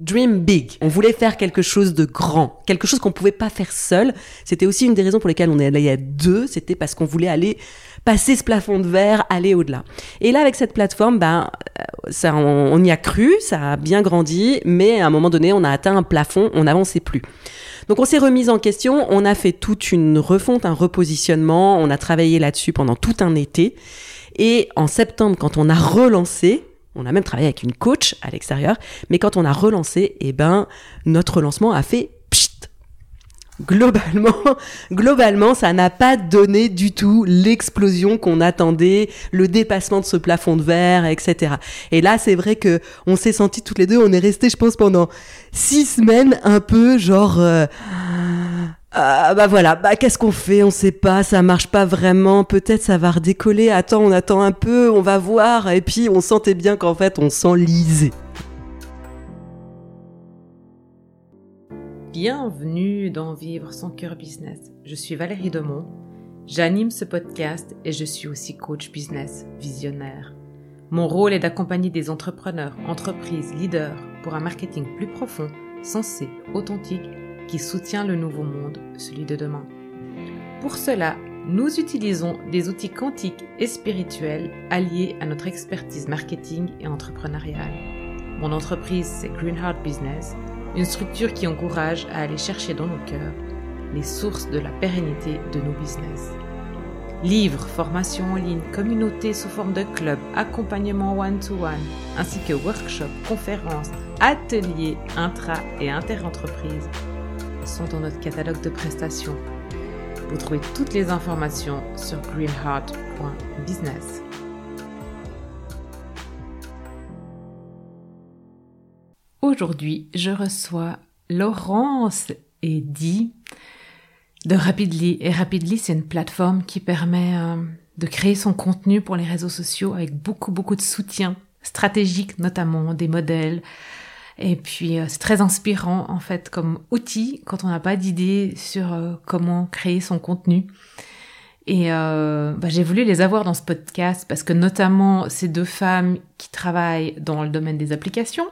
Dream big. On voulait faire quelque chose de grand, quelque chose qu'on pouvait pas faire seul. C'était aussi une des raisons pour lesquelles on est allé à deux. C'était parce qu'on voulait aller passer ce plafond de verre, aller au-delà. Et là, avec cette plateforme, ben, euh, ça, on, y a cru, ça a bien grandi, mais à un moment donné, on a atteint un plafond, on n'avançait plus. Donc on s'est remise en question, on a fait toute une refonte, un repositionnement, on a travaillé là-dessus pendant tout un été. Et en septembre, quand on a relancé, on a même travaillé avec une coach à l'extérieur, mais quand on a relancé, eh ben, notre relancement a fait. Globalement, globalement, ça n'a pas donné du tout l'explosion qu'on attendait, le dépassement de ce plafond de verre, etc. Et là, c'est vrai que on s'est sentis toutes les deux, on est resté, je pense, pendant six semaines un peu genre. Euh, ah bah voilà, bah qu'est-ce qu'on fait? On sait pas, ça marche pas vraiment. Peut-être ça va redécoller. Attends, on attend un peu, on va voir. Et puis on sentait bien qu'en fait on s'enlisait. Bienvenue dans Vivre son cœur business. Je suis Valérie Demont. J'anime ce podcast et je suis aussi coach business visionnaire. Mon rôle est d'accompagner des entrepreneurs, entreprises, leaders pour un marketing plus profond, sensé, authentique qui soutient le nouveau monde, celui de demain. Pour cela, nous utilisons des outils quantiques et spirituels alliés à notre expertise marketing et entrepreneuriale. Mon entreprise, c'est Green Heart Business, une structure qui encourage à aller chercher dans nos cœurs les sources de la pérennité de nos business. Livres, formations en ligne, communautés sous forme de club, accompagnement one-to-one, ainsi que workshops, conférences, ateliers intra- et inter-entreprises sont dans notre catalogue de prestations. Vous trouvez toutes les informations sur greenheart.business. Aujourd'hui, je reçois Laurence et Di de Rapidly. Et Rapidly, c'est une plateforme qui permet euh, de créer son contenu pour les réseaux sociaux avec beaucoup, beaucoup de soutien stratégique, notamment des modèles, et puis euh, c'est très inspirant en fait comme outil quand on n'a pas d'idée sur euh, comment créer son contenu. Et bah, j'ai voulu les avoir dans ce podcast parce que notamment ces deux femmes qui travaillent dans le domaine des applications.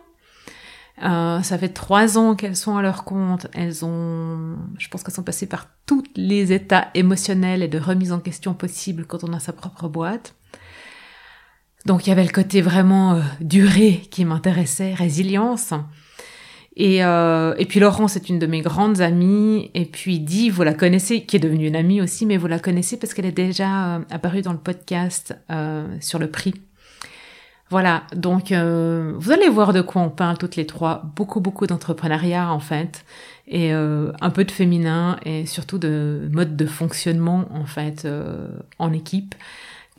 Euh, ça fait trois ans qu'elles sont à leur compte. Elles ont, je pense qu'elles sont passées par tous les états émotionnels et de remise en question possibles quand on a sa propre boîte. Donc il y avait le côté vraiment euh, durée qui m'intéressait, résilience. Et, euh, et puis Laurence est une de mes grandes amies. Et puis Di, vous la connaissez, qui est devenue une amie aussi, mais vous la connaissez parce qu'elle est déjà euh, apparue dans le podcast euh, sur le prix. Voilà, donc euh, vous allez voir de quoi on parle toutes les trois. Beaucoup, beaucoup d'entrepreneuriat en fait, et un peu de féminin, et surtout de mode de fonctionnement en fait en équipe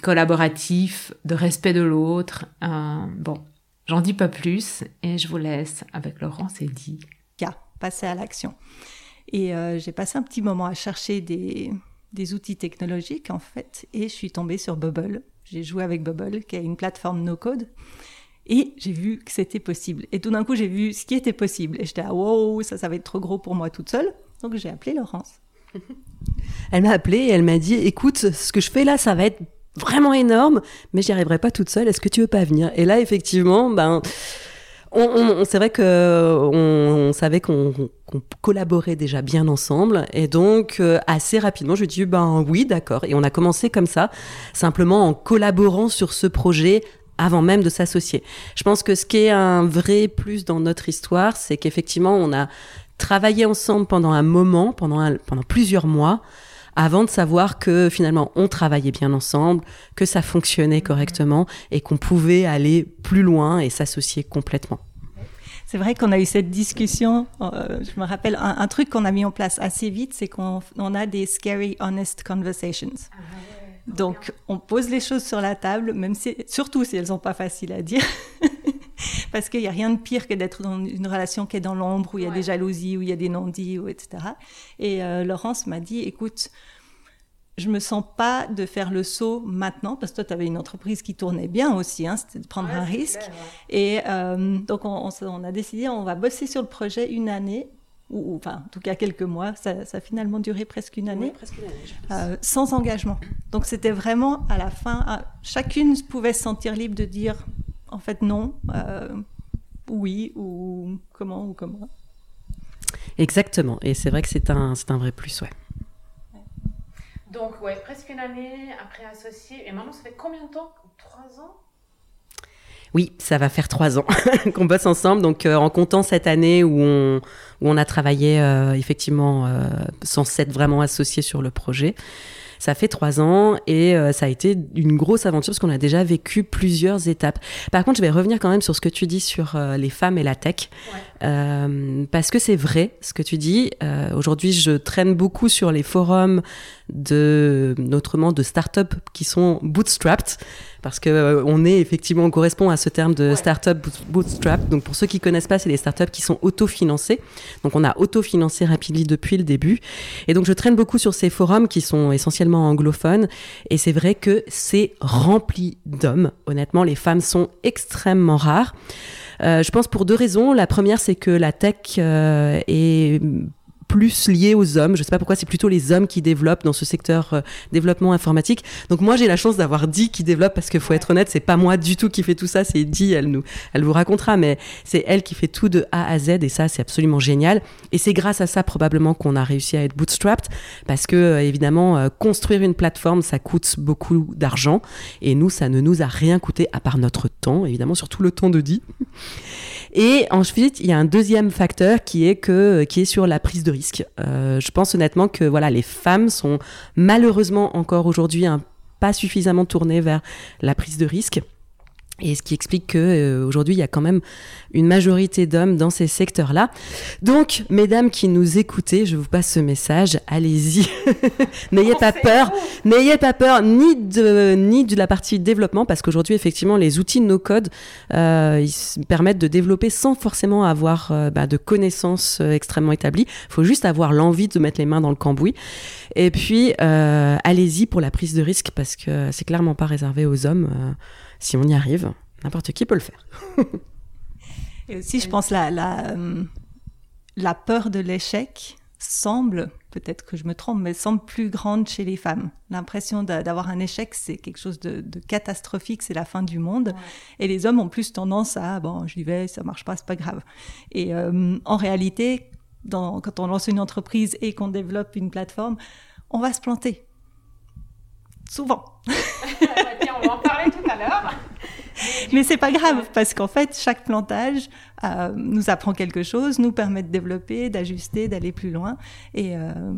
collaboratif, de respect de l'autre. Euh, bon, j'en dis pas plus et je vous laisse avec Laurence et dit. passer à l'action. Et euh, j'ai passé un petit moment à chercher des, des, outils technologiques en fait et je suis tombée sur Bubble. J'ai joué avec Bubble qui est une plateforme no code et j'ai vu que c'était possible. Et tout d'un coup j'ai vu ce qui était possible et j'étais ah wow ça ça va être trop gros pour moi toute seule. Donc j'ai appelé Laurence. Elle m'a appelé et elle m'a dit écoute ce que je fais là ça va être vraiment énorme, mais j'y arriverai pas toute seule. Est-ce que tu veux pas venir? Et là, effectivement, ben, on, c'est vrai que on, savait qu'on collaborait déjà bien ensemble, et donc euh, assez rapidement, je lui ai dit ben oui, d'accord. Et on a commencé comme ça, simplement en collaborant sur ce projet avant même de s'associer. Je pense que ce qui est un vrai plus dans notre histoire, c'est qu'effectivement, on a travaillé ensemble pendant un moment, pendant plusieurs mois avant de savoir que finalement on travaillait bien ensemble, que ça fonctionnait correctement et qu'on pouvait aller plus loin et s'associer complètement. C'est vrai qu'on a eu cette discussion. Euh, je me rappelle un, truc qu'on a mis en place assez vite, c'est qu'on a des scary honest conversations. Ah Donc, on pose les choses sur la table, même si, surtout si elles sont pas faciles à dire. Parce qu'il n'y a rien de pire que d'être dans une relation qui est dans l'ombre, où il y a des jalousies, où il y a des non-dits, etc. Et euh, Laurence m'a dit, écoute, je me sens pas de faire le saut maintenant, parce que toi, tu avais une entreprise qui tournait bien aussi, hein, c'était de prendre un risque. Et euh, donc, on, on, a décidé, on va bosser sur le projet une année, ou, enfin, en tout cas quelques mois. Ça, ça a finalement duré presque une année, presque une année euh, sans engagement. Donc, c'était vraiment à la fin, chacune pouvait se sentir libre de dire, en fait, non. Euh, oui ou comment ou comment. Exactement. Et c'est vrai que c'est un, c'est un vrai plus, ouais. Donc, ouais, presque une année après associé. Et maintenant, ça fait combien de temps? Trois ans? Oui, ça va faire trois ans qu'on bosse ensemble. Donc, euh, en comptant cette année où on, où on a travaillé euh, effectivement euh, sans s'être vraiment associé sur le projet, ça fait trois ans et euh, ça a été une grosse aventure parce qu'on a déjà vécu plusieurs étapes. Par contre, je vais revenir quand même sur ce que tu dis sur euh, les femmes et la tech. Euh, parce que c'est vrai ce que tu dis. Aujourd'hui, je traîne beaucoup sur les forums de, notamment de startups qui sont bootstrapped parce que on est effectivement, on correspond à ce terme de startup bootstrap. Donc pour ceux qui connaissent pas, c'est des startups qui sont autofinancées. Donc on a autofinancé Rapidly depuis le début. Et donc je traîne beaucoup sur ces forums qui sont essentiellement anglophone. Et c'est vrai que c'est rempli d'hommes. Honnêtement, les femmes sont extrêmement rares. Euh, je pense pour deux raisons. La première, c'est que la tech euh, est plus lié aux hommes. Je sais pas pourquoi, c'est plutôt les hommes qui développent dans ce secteur euh, développement informatique. Donc moi, j'ai la chance d'avoir dit qui développe parce que faut être honnête, c'est pas moi du tout qui fait tout ça, c'est Di, elle nous, elle vous racontera, mais c'est elle qui fait tout de A à Z et ça, c'est absolument génial. Et c'est grâce à ça probablement qu'on a réussi à être bootstrapped parce que euh, évidemment, euh, construire une plateforme, ça coûte beaucoup d'argent et nous, ça ne nous a rien coûté à part notre temps, évidemment, surtout le temps de Di. Et ensuite, il y a un deuxième facteur qui est que qui est sur la prise de risque. Euh, je pense honnêtement que voilà, les femmes sont malheureusement encore aujourd'hui pas suffisamment tournées vers la prise de risque. Et ce qui explique que euh, aujourd'hui il y a quand même une majorité d'hommes dans ces secteurs-là. Donc, mesdames qui nous écoutez, je vous passe ce message. Allez-y, n'ayez pas peur, n'ayez pas peur ni de ni de la partie développement parce qu'aujourd'hui effectivement les outils no code euh, ils permettent de développer sans forcément avoir euh, bah, de connaissances euh, extrêmement établies. Il faut juste avoir l'envie de mettre les mains dans le cambouis. Et puis allez-y pour la prise de risque parce que c'est clairement pas réservé aux hommes si on y arrive, n'importe qui peut le faire. Et aussi, je pense, la, la, euh, la peur de l'échec semble, peut-être que je me trompe, mais semble plus grande chez les femmes. L'impression d'avoir un échec, c'est quelque chose de, catastrophique, c'est la fin du monde. Et les hommes ont plus tendance à, bon, j'y vais, ça marche pas, c'est pas grave. Et euh, en réalité, dans, quand on lance une entreprise et qu'on développe une plateforme, on va se planter. Souvent. on va en parler tout à l'heure. Mais c'est pas grave parce qu'en fait, chaque plantage euh, nous apprend quelque chose, nous permet de développer, d'ajuster, d'aller plus loin. Et, euh,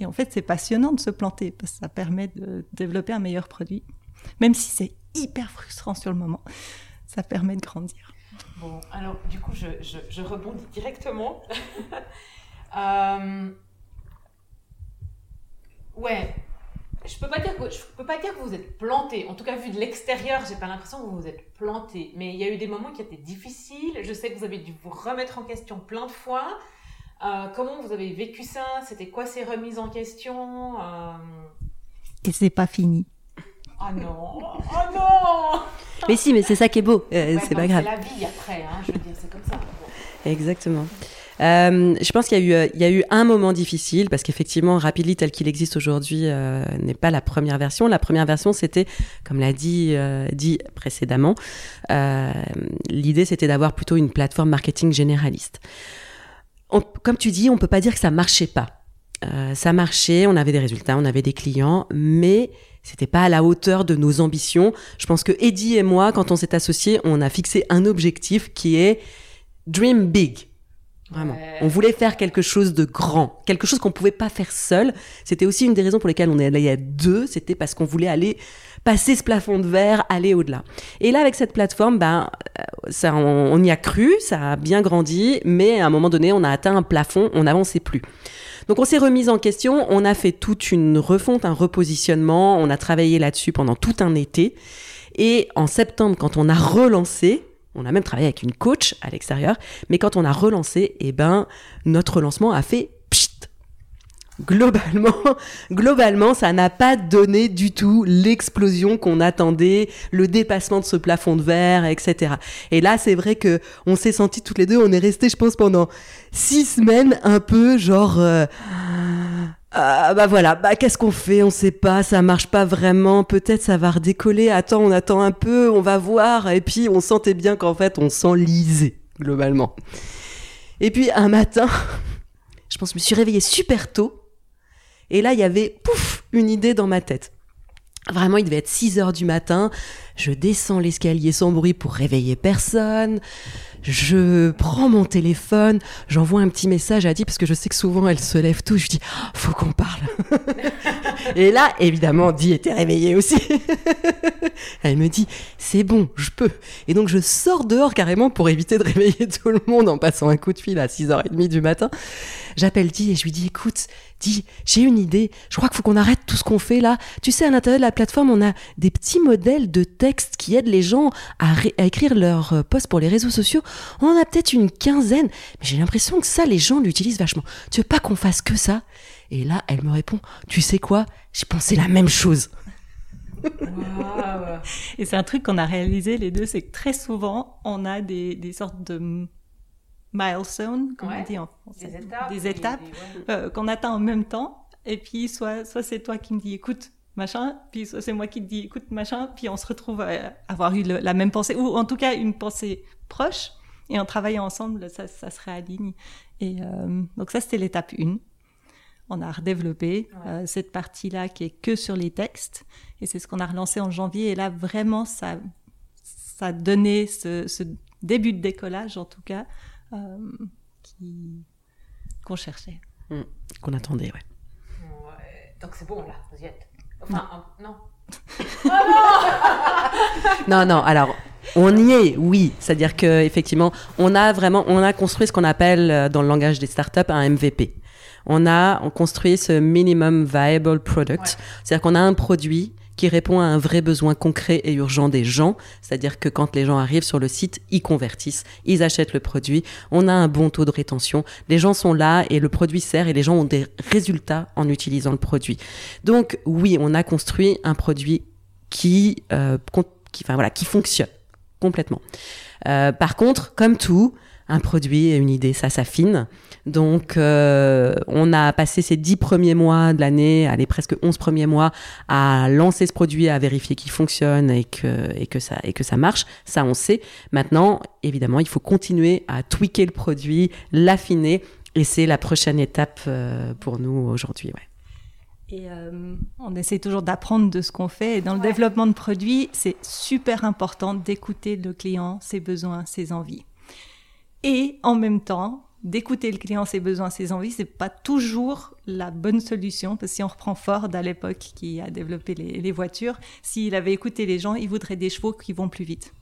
et en fait, c'est passionnant de se planter parce que ça permet de développer un meilleur produit. Même si c'est hyper frustrant sur le moment, ça permet de grandir. Bon, alors du coup, je, je, je rebondis directement. euh... Ouais, je peux pas dire que je peux pas dire que vous êtes planté. En tout cas, vu de l'extérieur, j'ai pas l'impression que vous vous êtes planté. Mais il y a eu des moments qui étaient difficiles. Je sais que vous avez dû vous remettre en question plein de fois. Euh, comment vous avez vécu ça? C'était quoi ces remises en question? Euh... Et c'est pas fini. Oh non Oh non Mais si, mais c'est ça qui est beau. Euh, c'est pas grave. C'est la vie après, hein, je veux dire, c'est comme ça. Exactement. Euh, je pense qu'il y, a eu, il y a eu un moment difficile parce qu'effectivement, Rapidly tel qu'il existe aujourd'hui euh, n'est pas la première version. La première version, c'était, comme l'a dit, euh, dit précédemment, euh, l'idée c'était d'avoir plutôt une plateforme marketing généraliste. Comme tu dis, on peut pas dire que ça marchait pas. Euh, ça marchait, on avait des résultats, on avait des clients, mais c'était pas à la hauteur de nos ambitions. Je pense que Eddie et moi, quand on s'est associés, on a fixé un objectif qui est dream big. Vraiment. On voulait faire quelque chose de grand, quelque chose qu'on pouvait pas faire seul. C'était aussi une des raisons pour lesquelles on est allé à deux. C'était parce qu'on voulait aller passer ce plafond de verre, aller au-delà. Et là, avec cette plateforme, ben, euh, ça, on, on, y a cru, ça a bien grandi, mais à un moment donné, on a atteint un plafond, on n'avançait plus. Donc on s'est remis en question, on a fait toute une refonte, un repositionnement, on a travaillé là-dessus pendant tout un été. Et en septembre, quand on a relancé, on a même travaillé avec une coach à l'extérieur, mais quand on a relancé, eh ben, notre relancement a fait pchit. Globalement, globalement, ça n'a pas donné du tout l'explosion qu'on attendait, le dépassement de ce plafond de verre, etc. Et là, c'est vrai que on s'est senti toutes les deux, on est resté, je pense, pendant six semaines un peu genre. Euh, ah, bah voilà, bah qu'est-ce qu'on fait? On sait pas, ça marche pas vraiment. Peut-être ça va redécoller. Attends, on attend un peu, on va voir. Et puis on sentait bien qu'en fait on s'enlisait globalement. Et puis un matin, je pense que je me suis réveillée super tôt. Et là, il y avait pouf une idée dans ma tête. Vraiment, il devait être 6 heures du matin. Je descends l'escalier sans bruit pour réveiller personne. Je prends mon téléphone, j'envoie un petit message à Di parce que je sais que souvent elle se lève tout. Je dis, oh, faut qu'on parle. et là, évidemment, Di était réveillée aussi. elle me dit, c'est bon, je peux. Et donc je sors dehors carrément pour éviter de réveiller tout le monde en passant un coup de fil à 6h30 du matin. J'appelle Di et je lui dis, écoute, Di, j'ai une idée. Je crois qu'il faut qu'on arrête tout ce qu'on fait là. Tu sais, à l'intérieur de la plateforme, on a des petits modèles de texte qui aident les gens à, écrire leurs euh, posts pour les réseaux sociaux. On en a peut-être une quinzaine, mais j'ai l'impression que ça, les gens l'utilisent vachement. Tu veux pas qu'on fasse que ça? Et là, elle me répond, tu sais quoi? J'ai pensé la même chose. Et c'est un truc qu'on a réalisé les deux, c'est que très souvent, on a des, des sortes de milestones, comme on dit en français, des étapes, euh, qu'on atteint en même temps. Et puis, soit, soit c'est toi qui me dis, écoute, machin, puis soit c'est moi qui te dis, écoute, machin, puis on se retrouve à avoir eu la même pensée, ou en tout cas une pensée proche, et en travaillant ensemble, ça, ça se réaligne. Et euh, donc ça, c'était l'étape 1. On a redéveloppé euh, cette partie-là qui est que sur les textes, et c'est ce qu'on a relancé en janvier, et là, vraiment, ça, ça a donné ce, ce début de décollage, en tout cas, euh, qui, qu'on cherchait. Mmh. Qu'on attendait, ouais. ouais. Donc c'est bon là, vous y êtes. Enfin, non. non, non, alors on y est, oui. C'est-à-dire que effectivement, on a vraiment, on a construit ce qu'on appelle euh, dans le langage des startups un MVP. On a on construit ce minimum viable product. C'est-à-dire qu'on a un produit qui répond à un vrai besoin concret et urgent des gens. C'est-à-dire que quand les gens arrivent sur le site, ils convertissent, ils achètent le produit. On a un bon taux de rétention. Les gens sont là et le produit sert et les gens ont des résultats en utilisant le produit. Donc oui, on a construit un produit qui, euh, qui, enfin voilà, qui fonctionne complètement. Euh, par contre, comme tout, un produit et une idée, ça s'affine. Donc, euh, on a passé ces dix premiers mois de l'année, allez, presque onze premiers mois, à lancer ce produit, à vérifier qu'il fonctionne et que, et, que ça, et que ça marche. Ça, on sait. Maintenant, évidemment, il faut continuer à tweaker le produit, l'affiner. Et c'est la prochaine étape euh, pour nous aujourd'hui. Ouais. Et euh, on essaie toujours d'apprendre de ce qu'on fait. Et dans le développement de produits, c'est super important d'écouter le client, ses besoins, ses envies. Et en même temps, d'écouter le client, ses besoins, ses envies, c'est pas toujours la bonne solution. Parce que si on reprend Ford à l'époque qui a développé les, voitures, s'il avait écouté les gens, il voudrait des chevaux qui vont plus vite.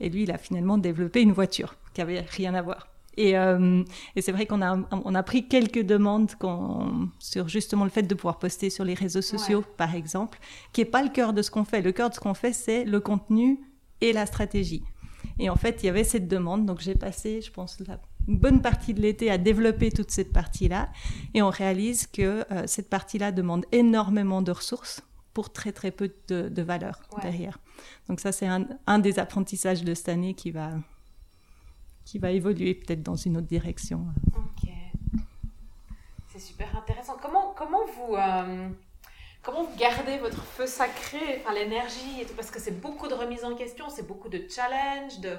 Et lui, il a finalement développé une voiture qui avait rien à voir. Et, euh, c'est vrai qu'on a, on a pris quelques demandes sur justement le fait de pouvoir poster sur les réseaux sociaux, par exemple, qui est pas le cœur de ce qu'on fait. Le cœur de ce qu'on fait, c'est le contenu et la stratégie. Et en fait, il y avait cette demande, donc j'ai passé, je pense, la une bonne partie de l'été à développer toute cette partie-là. Et on réalise que euh, cette partie-là demande énormément de ressources pour très très peu de, valeur derrière. Donc ça, c'est un, des apprentissages de cette année qui va, qui va évoluer peut-être dans une autre direction. Ok. C'est super intéressant. Comment, comment vous... Euh, comment vous gardez votre feu sacré, enfin l'énergie parce que c'est beaucoup de remise en question, c'est beaucoup de challenge, de,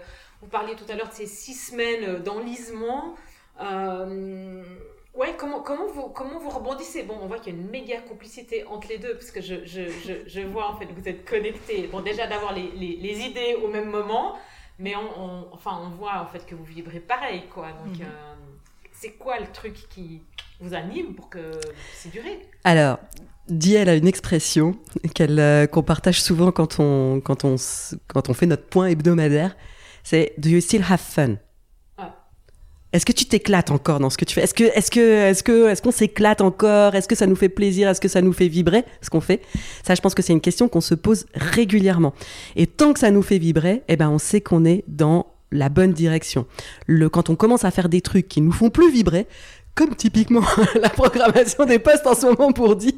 vous parliez tout à l'heure de ces six semaines d'enlisement. Euh, ouais, comment, comment, vous, comment vous rebondissez? Bon, on voit qu'il y a une méga complicité entre les deux, parce que je, je, je, vois en fait que vous êtes connectés. Bon, déjà d'avoir les, les, idées au même moment, mais on, enfin, on voit en fait que vous vibrez pareil, quoi. Donc, mhm. euh, c'est quoi le truc qui vous anime pour que c'est duré? Alors, Di, elle a une expression qu'elle euh, qu'on partage souvent quand on, quand, on, quand on fait notre point hebdomadaire c'est Do you still have fun? Est-ce que tu t'éclates encore dans ce que tu fais? Est-ce que, est-ce que, est-ce que, est-ce qu'on s'éclate encore? Est-ce que ça nous fait plaisir? Est-ce que ça nous fait vibrer? Ce qu'on fait Ça, je pense que c'est une question qu'on se pose régulièrement. Et tant que ça nous fait vibrer, eh ben, on sait qu'on est dans la bonne direction. Le, quand on commence à faire des trucs qui nous font plus vibrer, comme typiquement la programmation des postes en ce moment pour dire,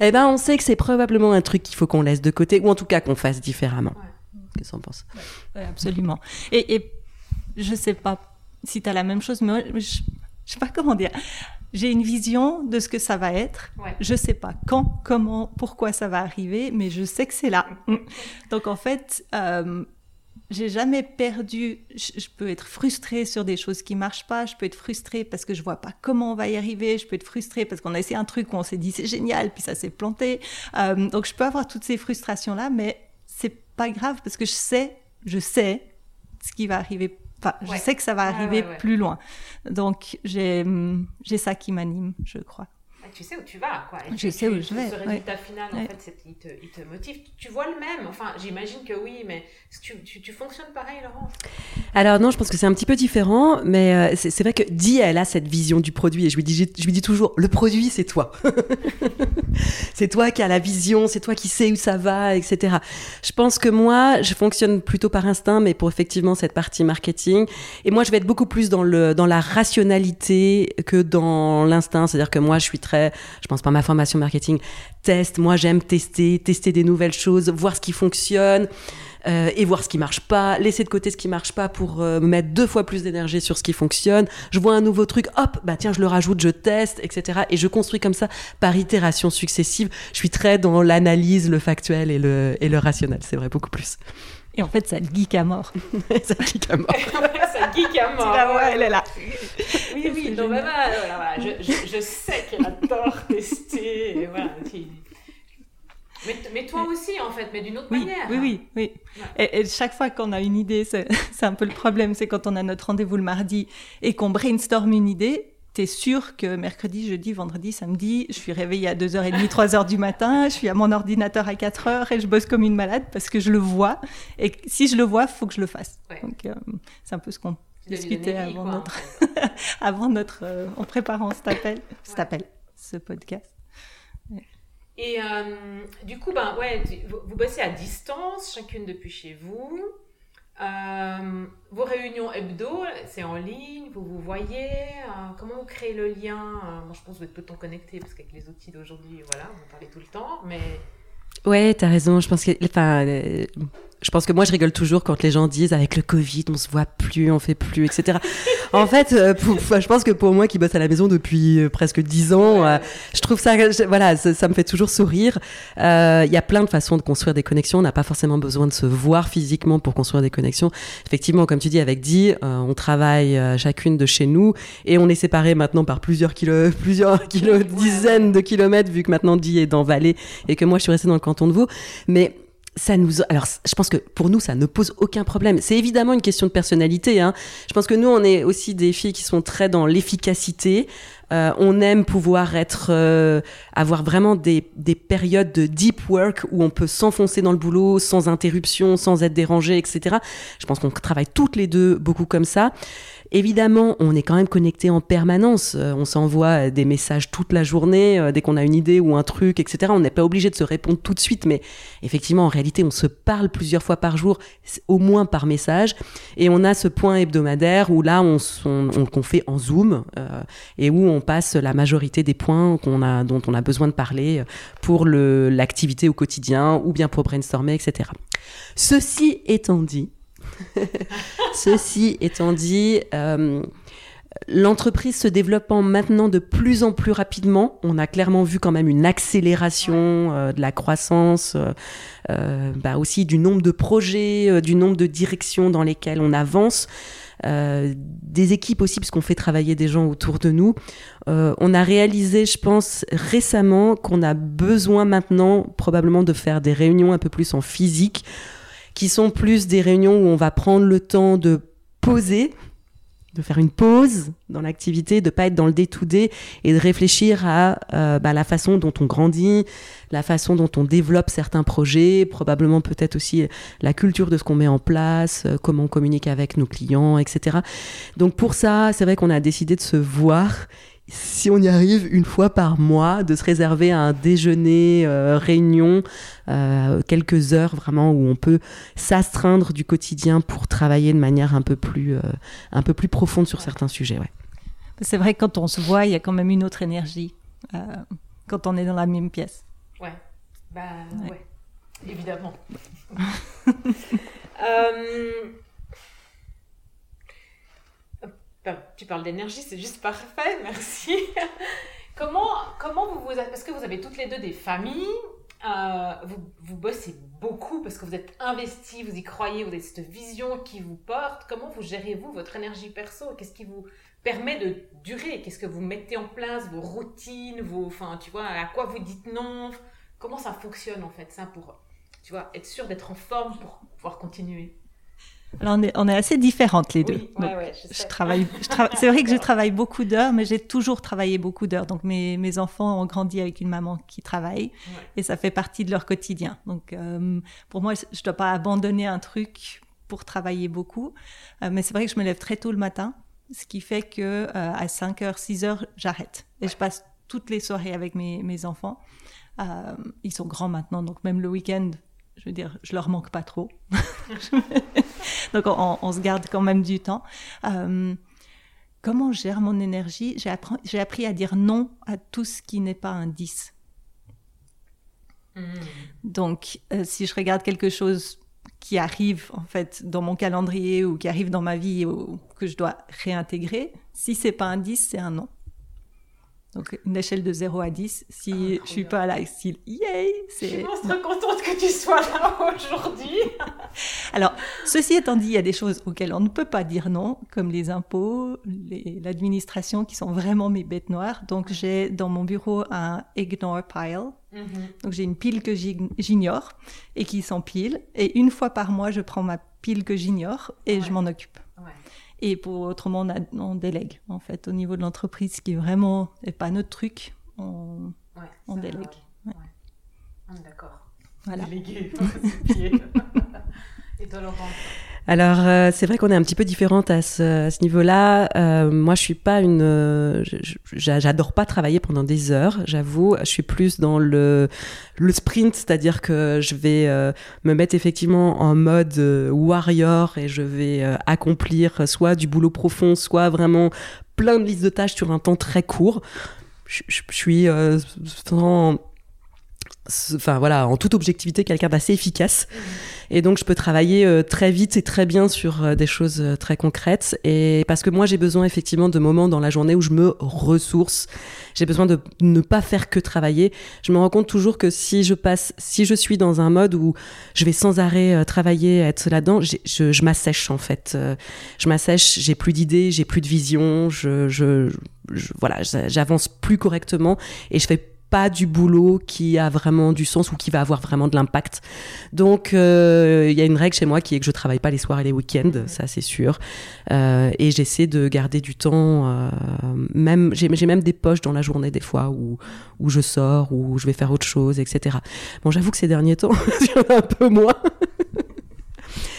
eh ben on sait que c'est probablement un truc qu'il faut qu'on laisse de côté ou en tout cas qu'on fasse différemment. Qu'est-ce qu'on pense Absolument. Et, et je sais pas si tu as la même chose, mais je sais pas comment dire. J'ai une vision de ce que ça va être. Ouais. Je sais pas quand, comment, pourquoi ça va arriver, mais je sais que c'est là. Donc en fait, euh, j'ai jamais perdu. Je, je peux être frustrée sur des choses qui marchent pas. Je peux être frustrée parce que je vois pas comment on va y arriver. Je peux être frustrée parce qu'on a essayé un truc où on s'est dit c'est génial, puis ça s'est planté. Euh, donc je peux avoir toutes ces frustrations là, mais c'est pas grave parce que je sais, je sais ce qui va arriver. Enfin, Ouais. je sais que ça va arriver ouais, ouais. plus loin. Donc j'ai hum, j'ai ça qui m'anime, je crois. Tu sais où tu vas, quoi. Et Je tu- sais où tu- je vais, Ce ouais. résultat final, en Ouais. fait, c'est- il te, il te motive. Tu vois le même. Enfin, j'imagine que oui, mais tu, fonctionnes pareil, Laurence. Alors non, je pense que c'est un petit peu différent, mais euh, c'est c'est vrai que Di, elle a cette vision du produit et je lui dis, je lui dis toujours, le produit, c'est toi. c'est toi qui as la vision, c'est toi qui sais où ça va, etc. Je pense que moi, je fonctionne plutôt par instinct, mais pour effectivement cette partie marketing. Et moi, je vais être beaucoup plus dans le dans la rationalité que dans l'instinct. C'est-à-dire que moi, je suis très, je pense pas à ma formation marketing, test. Moi, j'aime tester, tester des nouvelles choses, voir ce qui fonctionne euh, et voir ce qui marche pas, laisser de côté ce qui marche pas pour euh, mettre deux fois plus d'énergie sur ce qui fonctionne. Je vois un nouveau truc, hop, bah tiens, je le rajoute, je teste, etc. Et je construis comme ça par itération successive. Je suis très dans l'analyse, le factuel et le, et le rationnel. C'est vrai, beaucoup plus. Et en fait, ça te geek à mort. ça clique à mort. ça geek à mort. Tu la vois, elle est là. Oui, oui, non, mais génial. voilà. Je, je, je sais qu'elle adore tester. et voilà, tu- mais, mais toi aussi, en fait, mais d'une autre Oui, manière. oui, oui, oui. Et, et chaque fois qu'on a une idée, c'est c'est un peu le problème, c'est quand on a notre rendez-vous le mardi et qu'on brainstorm une idée, t'es sûr que mercredi, jeudi, vendredi, samedi, je suis réveillée à 2h30, 3h du matin, je suis à mon ordinateur à 4h et je bosse comme une malade parce que je le vois. Et si je le vois, faut que je le fasse. Ouais. Donc, euh, c'est un peu ce qu'on discutait vie, avant quoi, en notre, fait. avant notre, euh, en préparant cet appel, cet appel, ce podcast. Et euh, du coup, ben, ouais, vous bossez à distance, chacune depuis chez vous. Euh, vos réunions hebdo, c'est en ligne, vous vous voyez. euh, comment vous créez le lien Euh, Moi, je pense que vous êtes tout le temps connectés parce qu'avec les outils d'aujourd'hui, voilà, vous parlez tout le temps. Mais Ouais, t'as raison. Je pense que, enfin, je pense que moi, je rigole toujours quand les gens disent avec le Covid, on se voit plus, on fait plus, etc. en fait, euh, je pense que pour moi qui bosse à la maison depuis euh, presque dix ans, euh, je trouve ça, voilà, ça, me fait toujours sourire. Il y a plein de façons de construire des connexions. On n'a pas forcément besoin de se voir physiquement pour construire des connexions. Effectivement, comme tu dis, avec Di, on travaille chacune de chez nous et on est séparés maintenant par plusieurs kilos, plusieurs kilos, dizaines de kilomètres, vu que maintenant Di est dans Valais et que moi je suis restée dans le canton de Vaud. Mais ça nous, alors je pense que pour nous ça ne pose aucun problème. C'est évidemment une question de personnalité. Hein. Je pense que nous on est aussi des filles qui sont très dans l'efficacité. Euh, on aime pouvoir être, euh, avoir vraiment des, des périodes de deep work où on peut s'enfoncer dans le boulot sans interruption, sans être dérangé, etc. Je pense qu'on travaille toutes les deux beaucoup comme ça. Évidemment, on est quand même connecté en permanence. Euh, on s'envoie des messages toute la journée euh, dès qu'on a une idée ou un truc, etc. On n'est pas obligé de se répondre tout de suite, mais effectivement, en réalité, on se parle plusieurs fois par jour, au moins par message. Et on a ce point hebdomadaire où là, on, on- on- fait en Zoom euh, et où on passe la majorité des points a, dont on a besoin de parler euh, pour l'activité au quotidien ou bien pour brainstormer, etc. Ceci étant dit, ceci étant dit, euh, l'entreprise se développant maintenant de plus en plus rapidement, on a clairement vu quand même une accélération euh, de la croissance, euh, bah aussi du nombre de projets, du nombre de directions dans lesquelles on avance. euh, des équipes aussi, puisqu'on fait travailler des gens autour de nous. Euh, on a réalisé, je pense, récemment qu'on a besoin maintenant probablement de faire des réunions un peu plus en physique, qui sont plus des réunions où on va prendre le temps de poser, de faire une pause dans l'activité, de pas être dans le day-to-day et de réfléchir à euh, bah, la façon dont on grandit, la façon dont on développe certains projets, probablement peut-être aussi la culture de ce qu'on met en place, euh, comment on communique avec nos clients, etc. Donc pour ça, c'est vrai qu'on a décidé de se voir si on y arrive une fois par mois, de se réserver un déjeuner, euh, réunion, euh, quelques heures vraiment où on peut s'astreindre du quotidien pour travailler de manière un peu plus, euh, un peu plus profonde sur certains sujets. Ouais. C'est vrai que quand on se voit, il y a quand même une autre énergie euh, quand on est dans la même pièce. Ouais. Bah Ouais. ouais, évidemment. Tu parles d'énergie, c'est juste parfait, merci. comment, comment vous vous... Parce que vous avez toutes les deux des familles, euh, vous, vous, bossez beaucoup parce que vous êtes investi, vous y croyez, vous avez cette vision qui vous porte. Comment vous gérez-vous votre énergie perso? Qu'est-ce qui vous permet de durer? Qu'est-ce que vous mettez en place Vos routines, vos, enfin, tu vois, à quoi vous dites non? Comment ça fonctionne en fait, ça, pour, tu vois, être sûr d'être en forme pour pouvoir continuer? Alors on est, on est assez différentes les deux. Oui, ouais, ouais, je, je, travaille, je c'est vrai que je travaille beaucoup d'heures, mais j'ai toujours travaillé beaucoup d'heures. Donc mes, mes enfants ont grandi avec une maman qui travaille et ça fait partie de leur quotidien. Donc euh, pour moi, je ne dois pas abandonner un truc pour travailler beaucoup. Euh, mais c'est vrai que je me lève très tôt le matin, ce qui fait que euh, à 5 heures, 6 heures, j'arrête. Et je passe toutes les soirées avec mes, mes enfants. ils sont grands maintenant, donc même le week-end, je veux dire, je leur manque pas trop. Donc on, se garde quand même du temps. Euh, comment je gère mon énergie? J'ai appris, appris, à dire non à tout ce qui n'est pas un 10. Hmm. Donc euh, si je regarde quelque chose qui arrive en fait dans mon calendrier ou qui arrive dans ma vie ou que je dois réintégrer, si c'est pas un 10, c'est un non. Donc, une échelle de 0 à 10. Si ah, je suis pas là, style, yay! Je suis contente que tu sois là aujourd'hui. Alors, ceci étant dit, il y a des choses auxquelles on ne peut pas dire non, comme les impôts, l'administration, qui sont vraiment mes bêtes noires. Donc, j'ai dans mon bureau un ignore pile. Mhm. Donc, j'ai une pile que j'ignore et qui s'empile. Et une fois par mois, je prends ma pile que j'ignore et je m'en occupe. Et pour autrement, on, délègue, en fait, au niveau de l'entreprise, qui vraiment n'est pas notre truc, on, on délègue. Ouais. On est d'accord. Voilà. Délégué. Et toi, Laurent? Alors euh, c'est vrai qu'on est un petit peu différente à ce, ce niveau-là. Euh, moi, je suis pas une, euh, j'adore pas travailler pendant des heures. J'avoue, je suis plus dans le le sprint, c'est-à-dire que je vais euh, me mettre effectivement en mode warrior et je vais accomplir soit du boulot profond, soit vraiment plein de listes de tâches sur un temps très court. Je, je, je suis sans enfin voilà, en toute objectivité, quelqu'un d'assez efficace. Et donc, je peux travailler euh, très vite et très bien sur euh, des choses euh, très concrètes. Et parce que moi, j'ai besoin effectivement de moments dans la journée où je me ressource. J'ai besoin de ne pas faire que travailler. Je me rends compte toujours que si je passe, si je suis dans un mode où je vais sans arrêt travailler, être là-dedans, je, je m'assèche en fait. je m'assèche, j'ai plus d'idées, j'ai plus de vision, je, je, je voilà, j'avance plus correctement et je fais pas du boulot qui a vraiment du sens ou qui va avoir vraiment de l'impact. Donc euh, il y a une règle chez moi qui est que je travaille pas les soirs et les week-ends, ça c'est sûr. Euh, et j'essaie de garder du temps. Euh, même j'ai même des poches dans la journée des fois où où je sors, où je vais faire autre chose, etc. Bon, j'avoue que ces derniers temps, j'en ai un peu moins.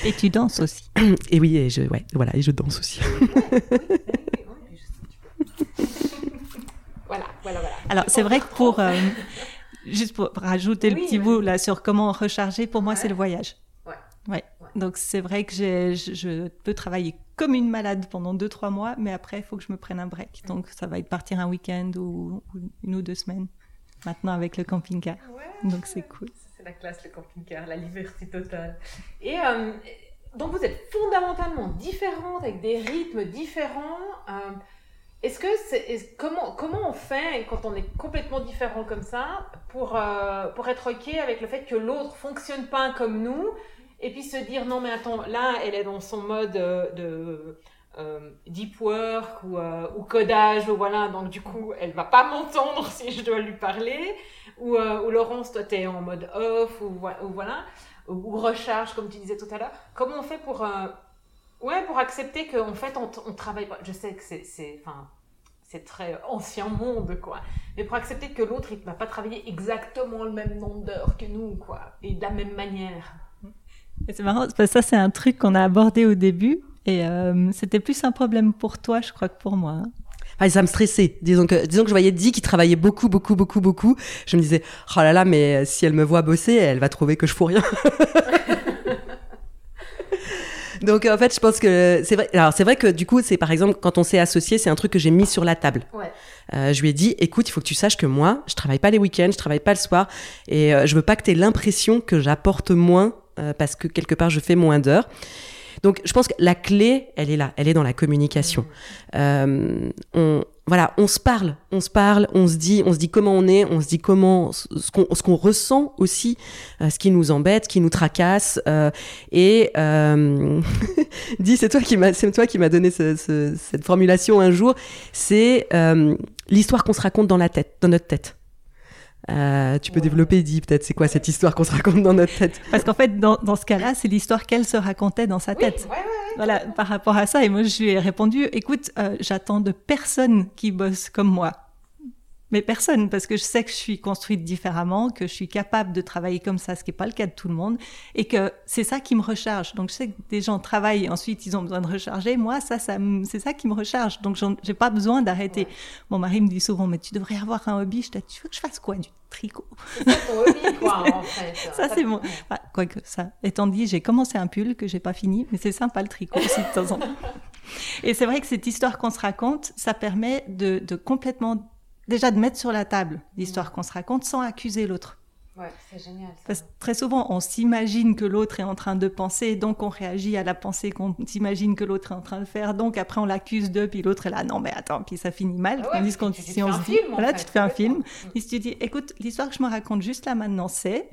Et tu danses aussi. Et oui, et je, ouais, voilà, et je danse aussi. Alors, c'est vrai que pour, euh, juste pour rajouter le petit bout là sur comment recharger, pour moi, c'est le voyage. Ouais. ouais. Donc, c'est vrai que je, je, peux travailler comme une malade pendant deux, trois mois, mais après, il faut que je me prenne un break. Donc, ça va être partir un week-end ou, une ou deux semaines. Maintenant, avec le camping-car. Donc, c'est cool. C'est la classe, le camping-car, la liberté totale. Et euh, donc, vous êtes fondamentalement différentes, avec des rythmes différents. Euh, est-ce que c'est comment comment on fait quand on est complètement différent comme ça pour euh, pour être ok avec le fait que l'autre fonctionne pas comme nous et puis se dire non mais attends là elle est dans son mode euh, de euh, deep work ou, ou, codage ou voilà donc du coup elle va pas m'entendre si je dois lui parler ou, ou Laurence toi t'es en mode off ou, ou voilà ou, recharge comme tu disais tout à l'heure. Comment on fait pour Ouais, pour accepter qu'en fait, on, on travaille pas. Je sais que c'est, enfin, c'est très ancien monde, quoi. Mais pour accepter que l'autre, il ne va pas travailler exactement le même nombre d'heures que nous, quoi. Et de la même manière. C'est marrant, parce que ça, c'est un truc qu'on a abordé au début. Et euh, c'était plus un problème pour toi, je crois, que pour moi. Hein. Ça me stressait. Disons que, disons que je voyais Di qui travaillait beaucoup, beaucoup, beaucoup, beaucoup. Je me disais, oh là là, mais si elle me voit bosser, elle va trouver que je fous rien. Donc en fait, je pense que c'est vrai. Alors c'est vrai que du coup, c'est par exemple quand on s'est associé, c'est un truc que j'ai mis sur la table. Ouais. Euh, je lui ai dit, écoute, il faut que tu saches que moi, je travaille pas les week-ends, je travaille pas le soir, et euh, je veux pas que tu aies l'impression que j'apporte moins euh, parce que quelque part je fais moins d'heures. donc, je pense que la clé, elle est là, elle est dans la communication. Euh, on, voilà, on se parle, on se parle, on se dit, on se dit comment on est, on se dit comment ce qu'on ressent aussi, euh, ce qui nous embête, ce qui nous tracasse. euh, et euh, dis, c'est toi qui m'a, c'est toi qui m'a donné ce- ce- cette formulation un jour. C'est euh, l'histoire qu'on se raconte dans la tête, dans notre tête. Euh, tu peux développer, dis peut-être, c'est quoi cette histoire qu'on se raconte dans notre tête? Parce qu'en fait, dans, dans ce cas-là, c'est l'histoire qu'elle se racontait dans sa tête. Voilà, par rapport à ça. Et moi, je lui ai répondu, écoute, euh, j'attends de personne qui bosse comme moi. Mais personne, parce que je sais que je suis construite différemment, que je suis capable de travailler comme ça, ce qui n'est pas le cas de tout le monde, et que c'est ça qui me recharge. Donc je sais que des gens travaillent, ensuite ils ont besoin de recharger. Moi, ça, ça c'est ça qui me recharge. Donc j'ai pas besoin d'arrêter. Mon mari me dit souvent, mais tu devrais avoir un hobby. Je dis, tu veux que je fasse quoi? Du tricot ça ton hobby, quoi, en fait. ça, c'est bon. Ah, Quoique, ça étant dit, j'ai commencé un pull que j'ai pas fini, mais c'est sympa le tricot aussi de temps en temps. Et c'est vrai que cette histoire qu'on se raconte, ça permet de, de complètement, déjà de mettre sur la table l'histoire qu'on se raconte sans accuser l'autre. Ouais, c'est génial. ça. Parce que très souvent, on s'imagine que l'autre est en train de penser, donc on réagit à la pensée qu'on s'imagine que l'autre est en train de faire, donc après on l'accuse d'eux, puis l'autre est là, non mais attends, puis ça finit mal. Ah ouais, Tandis qu'on si on se dit, film, voilà, fait, tu te fais un film, puis si tu dis, écoute, l'histoire que je me raconte juste là maintenant, c'est...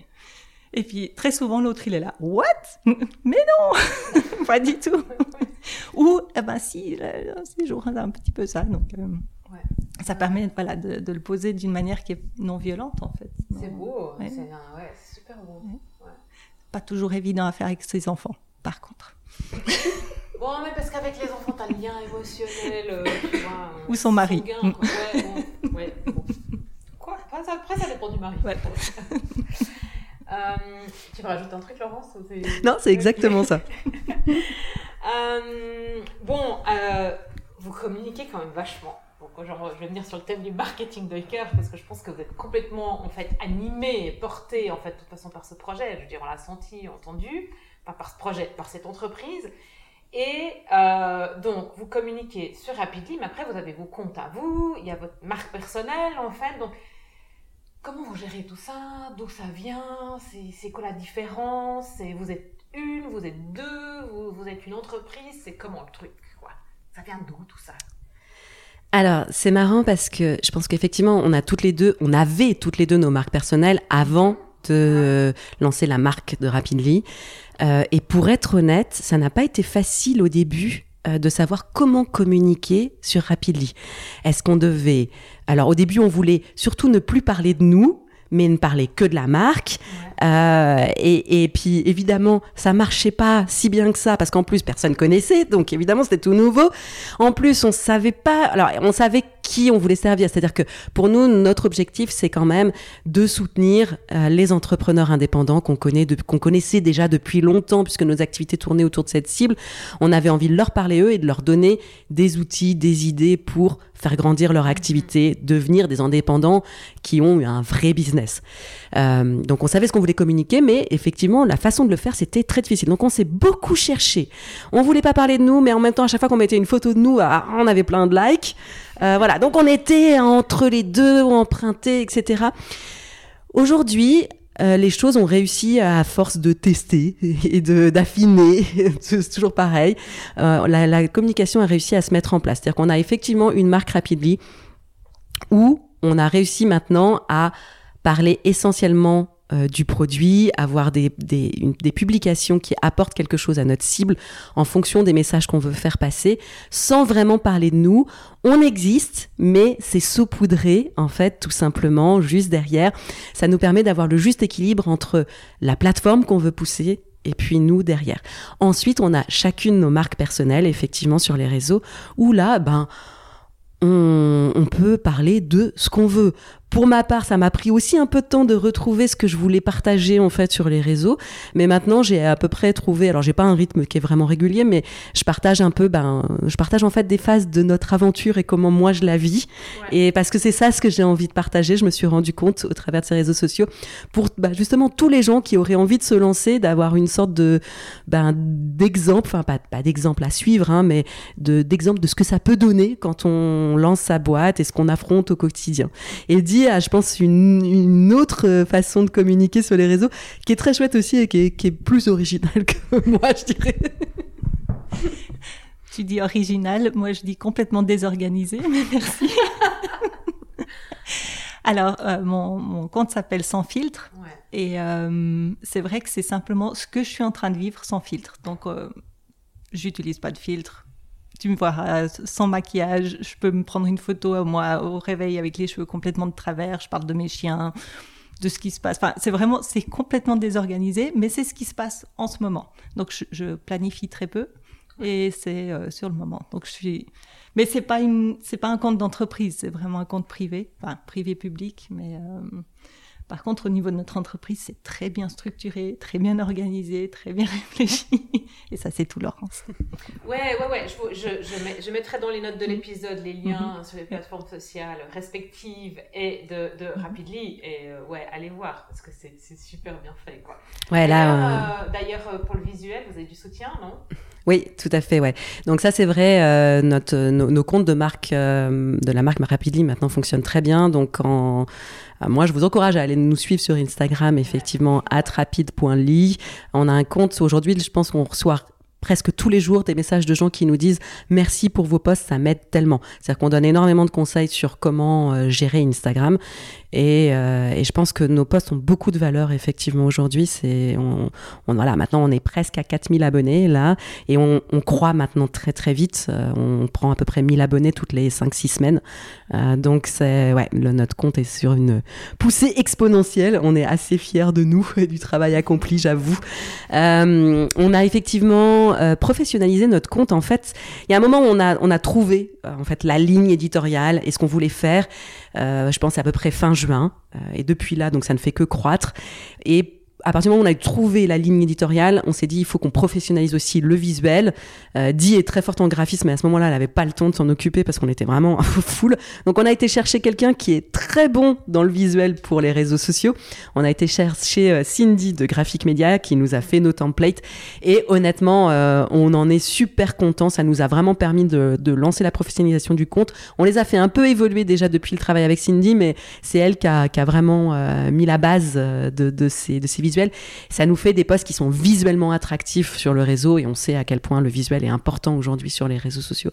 Et puis très souvent l'autre il est là, what? Mais non, pas du tout. Ou eh ben si, c'est un petit peu ça, donc euh, Ouais. ça permet voilà de, de le poser d'une manière qui est non violente en fait. C'est beau, Ouais. c'est ouais, super beau. Pas toujours évident à faire avec ses enfants, par contre. Bon, mais parce qu'avec les enfants, t'as le lien émotionnel, euh, tu vois. euh, Ou son mari. sanguin, quoi. Ouais, bon, ouais, bon. Quoi? Après, ça- dépend du mari. Euh, tu veux rajouter un truc, Laurence Non, c'est exactement ça. Euh, bon, euh, vous communiquez quand même vachement. Genre, je vais venir sur le thème du marketing de cœur parce que je pense que vous êtes complètement en fait animé et porté en fait de toute façon par ce projet. Je veux dire, on l'a senti, entendu, pas par ce projet, par cette entreprise. Et euh, donc, vous communiquez sur Rapidly, mais après, vous avez vos comptes à vous, il y a votre marque personnelle, en fait. Donc, comment vous gérez tout ça? D'où ça vient? C'est quoi la différence? Vous êtes une, vous êtes deux, vous, êtes une entreprise C'est comment le truc Ça vient d'où tout ça? Alors, c'est marrant parce que je pense qu'effectivement, on a toutes les deux, on avait toutes les deux nos marques personnelles avant de lancer la marque de Rapidly. Euh, et pour être honnête, ça n'a pas été facile au début euh, de savoir comment communiquer sur Rapidly. Est-ce qu'on devait... Alors au début, on voulait surtout ne plus parler de nous, mais ne parler que de la marque. Euh, et, et puis évidemment, ça marchait pas si bien que ça parce qu'en plus personne connaissait, donc évidemment c'était tout nouveau. En plus, on savait pas. Alors, on savait qui on voulait servir. C'est-à-dire que pour nous, notre objectif, c'est quand même de soutenir euh, les entrepreneurs indépendants qu'on connaît, qu'on connaissait déjà depuis longtemps, puisque nos activités tournaient autour de cette cible. On avait envie de leur parler eux et de leur donner des outils, des idées pour faire grandir leur activité, devenir des indépendants qui ont un vrai business. Euh, donc on savait ce qu'on voulait communiquer, mais effectivement la façon de le faire c'était très difficile. Donc on s'est beaucoup cherché. On voulait pas parler de nous, mais en même temps à chaque fois qu'on mettait une photo de nous, ah, on avait plein de likes. Euh, voilà, donc on était entre les deux, empruntés, etc. Aujourd'hui, euh, les choses ont réussi à force de tester et de d'affiner. C'est toujours pareil. Euh, la, la communication a réussi à se mettre en place. C'est-à-dire qu'on a effectivement une marque Rapidly où on a réussi maintenant à parler essentiellement euh, du produit, avoir des, des, des publications qui apportent quelque chose à notre cible en fonction des messages qu'on veut faire passer, sans vraiment parler de nous. On existe, mais c'est saupoudré, en fait, tout simplement, juste derrière. Ça nous permet d'avoir le juste équilibre entre la plateforme qu'on veut pousser et puis nous derrière. Ensuite, on a chacune nos marques personnelles, effectivement, sur les réseaux, où là, ben, on, on peut parler de ce qu'on veut. Pour ma part, ça m'a pris aussi un peu de temps de retrouver ce que je voulais partager en fait sur les réseaux, mais maintenant j'ai à peu près trouvé. Alors j'ai pas un rythme qui est vraiment régulier, mais je partage un peu. Ben, je partage en fait des phases de notre aventure et comment moi je la vis. Et parce que c'est ça ce que j'ai envie de partager, je me suis rendu compte au travers de ces réseaux sociaux pour bah, justement tous les gens qui auraient envie de se lancer, d'avoir une sorte de ben, d'exemple, enfin pas, pas d'exemple à suivre, hein, mais de d'exemple de ce que ça peut donner quand on lance sa boîte et ce qu'on affronte au quotidien. Et dit à, je pense, une, une autre façon de communiquer sur les réseaux qui est très chouette aussi et qui est, qui est plus originale que moi, je dirais. tu dis original, moi je dis complètement désorganisé, mais merci. Alors, euh, mon, mon, compte s'appelle Sans filtre. Ouais. Et euh, c'est vrai que c'est simplement ce que je suis en train de vivre sans filtre. Donc, euh, j'utilise pas de filtre. Tu me vois euh, sans maquillage. Je peux me prendre une photo moi au réveil avec les cheveux complètement de travers. Je parle de mes chiens, de ce qui se passe. Enfin, c'est vraiment, c'est complètement désorganisé, mais c'est ce qui se passe en ce moment. Donc, je, planifie très peu et c'est euh, sur le moment. Donc, je suis mais c'est pas une, c'est pas un compte d'entreprise, c'est vraiment un compte privé, enfin privé public. Mais euh, par contre, au niveau de notre entreprise, c'est très bien structuré, très bien organisé, très bien réfléchi. Et ça, c'est tout, Laurence. Ouais, ouais, ouais. Je, je, je, mettrai dans les notes de l'épisode les liens mhm. sur les plateformes sociales respectives et de, de mhm. Rapidly. Et euh, ouais, allez voir parce que c'est super bien fait, quoi. Ouais, là. D'ailleurs, euh, pour le visuel, vous avez du soutien, non? Oui, tout à fait, ouais. Donc ça, c'est vrai, euh, notre, nos, comptes de marque, euh, de la marque Rapidly maintenant fonctionnent très bien. Donc en, euh, moi, je vous encourage à aller nous suivre sur Instagram, effectivement, atrapide.ly. On a un compte aujourd'hui, je pense qu'on reçoit presque tous les jours des messages de gens qui nous disent merci pour vos posts, ça m'aide tellement. C'est-à-dire qu'on donne énormément de conseils sur comment euh, gérer Instagram et, euh, et, je pense que nos posts ont beaucoup de valeur effectivement aujourd'hui. C'est on, on, voilà maintenant on est presque à 4000 abonnés là et on, on croit maintenant très très vite. Euh, on prend à peu près 1000 abonnés toutes les 5-6 semaines. donc c'est ouais le, notre compte est sur une poussée exponentielle. On est assez fiers de nous et du travail accompli, j'avoue. on a effectivement euh, professionnaliser notre compte. En fait, il y a un moment où on a, on a trouvé euh, en fait la ligne éditoriale et ce qu'on voulait faire. Euh, je pense à peu près fin juin. et depuis là, donc ça ne fait que croître. Et à partir du moment où on a trouvé la ligne éditoriale, on s'est dit il faut qu'on professionnalise aussi le visuel. Euh, Di est très forte en graphisme, mais à ce moment-là, elle n'avait pas le temps de s'en occuper parce qu'on était vraiment full. Donc on a été chercher quelqu'un qui est très bon dans le visuel pour les réseaux sociaux. On a été chercher euh, Cindy de Graphic Media qui nous a fait nos templates. Et honnêtement, euh, on en est super content. Ça nous a vraiment permis de, lancer la professionnalisation du compte. On les a fait un peu évoluer déjà depuis le travail avec Cindy, mais c'est elle qui a, vraiment euh, mis la base de, ces, de ces ça nous fait des posts qui sont visuellement attractifs sur le réseau et on sait à quel point le visuel est important aujourd'hui sur les réseaux sociaux.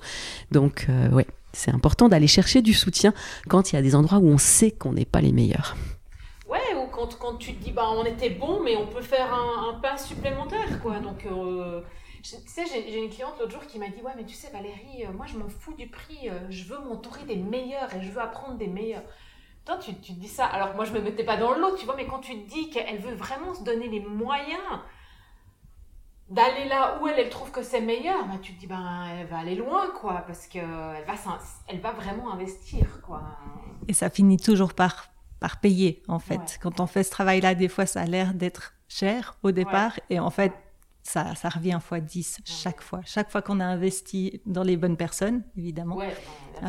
Donc, euh, ouais, c'est important d'aller chercher du soutien quand il y a des endroits où on sait qu'on n'est pas les meilleurs. Ouais, ou quand, quand, tu te dis, bah, on était bon, mais on peut faire un, pas supplémentaire, quoi. Donc, euh, tu sais, j'ai une cliente l'autre jour qui m'a dit, ouais, mais tu sais, Valérie, euh, moi, je m'en fous du prix, je veux m'entourer des meilleurs et je veux apprendre des meilleurs. Toi, tu, tu, dis ça. Alors, moi, je me mettais pas dans l'eau, tu vois, mais quand tu te dis qu'elle veut vraiment se donner les moyens d'aller là où elle, elle trouve que c'est meilleur, bah, tu te dis, ben, elle va aller loin, quoi, parce qu'elle va, elle va vraiment investir, quoi. Et ça finit toujours par, par payer, en fait. Quand on fait ce travail-là, des fois, ça a l'air d'être cher au départ, et en fait, ça, ça revient fois 10 chaque fois. Chaque fois qu'on a investi dans les bonnes personnes, évidemment. Euh,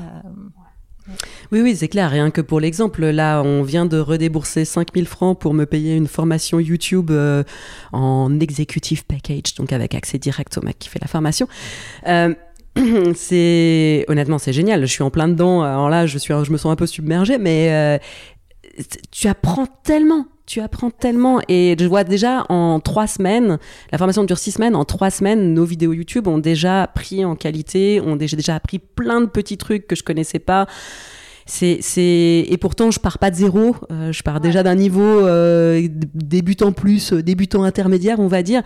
oui, oui, c'est clair. Rien que pour l'exemple, là, on vient de redébourser 5000 francs pour me payer une formation YouTube euh, en executive package, donc avec accès direct au mec qui fait la formation. Euh, c'est honnêtement, c'est génial. Je suis en plein dedans. Alors là, je suis, je me sens un peu submergée, mais euh, tu apprends tellement tu apprends tellement. Et je vois déjà en trois semaines, la formation dure six semaines, en trois semaines, nos vidéos YouTube ont déjà pris en qualité, ont déjà, déjà appris plein de petits trucs que je connaissais pas. C'est, c'est, et pourtant, je pars pas de zéro. Euh, je pars déjà d'un niveau euh, débutant plus, euh, débutant intermédiaire, on va dire.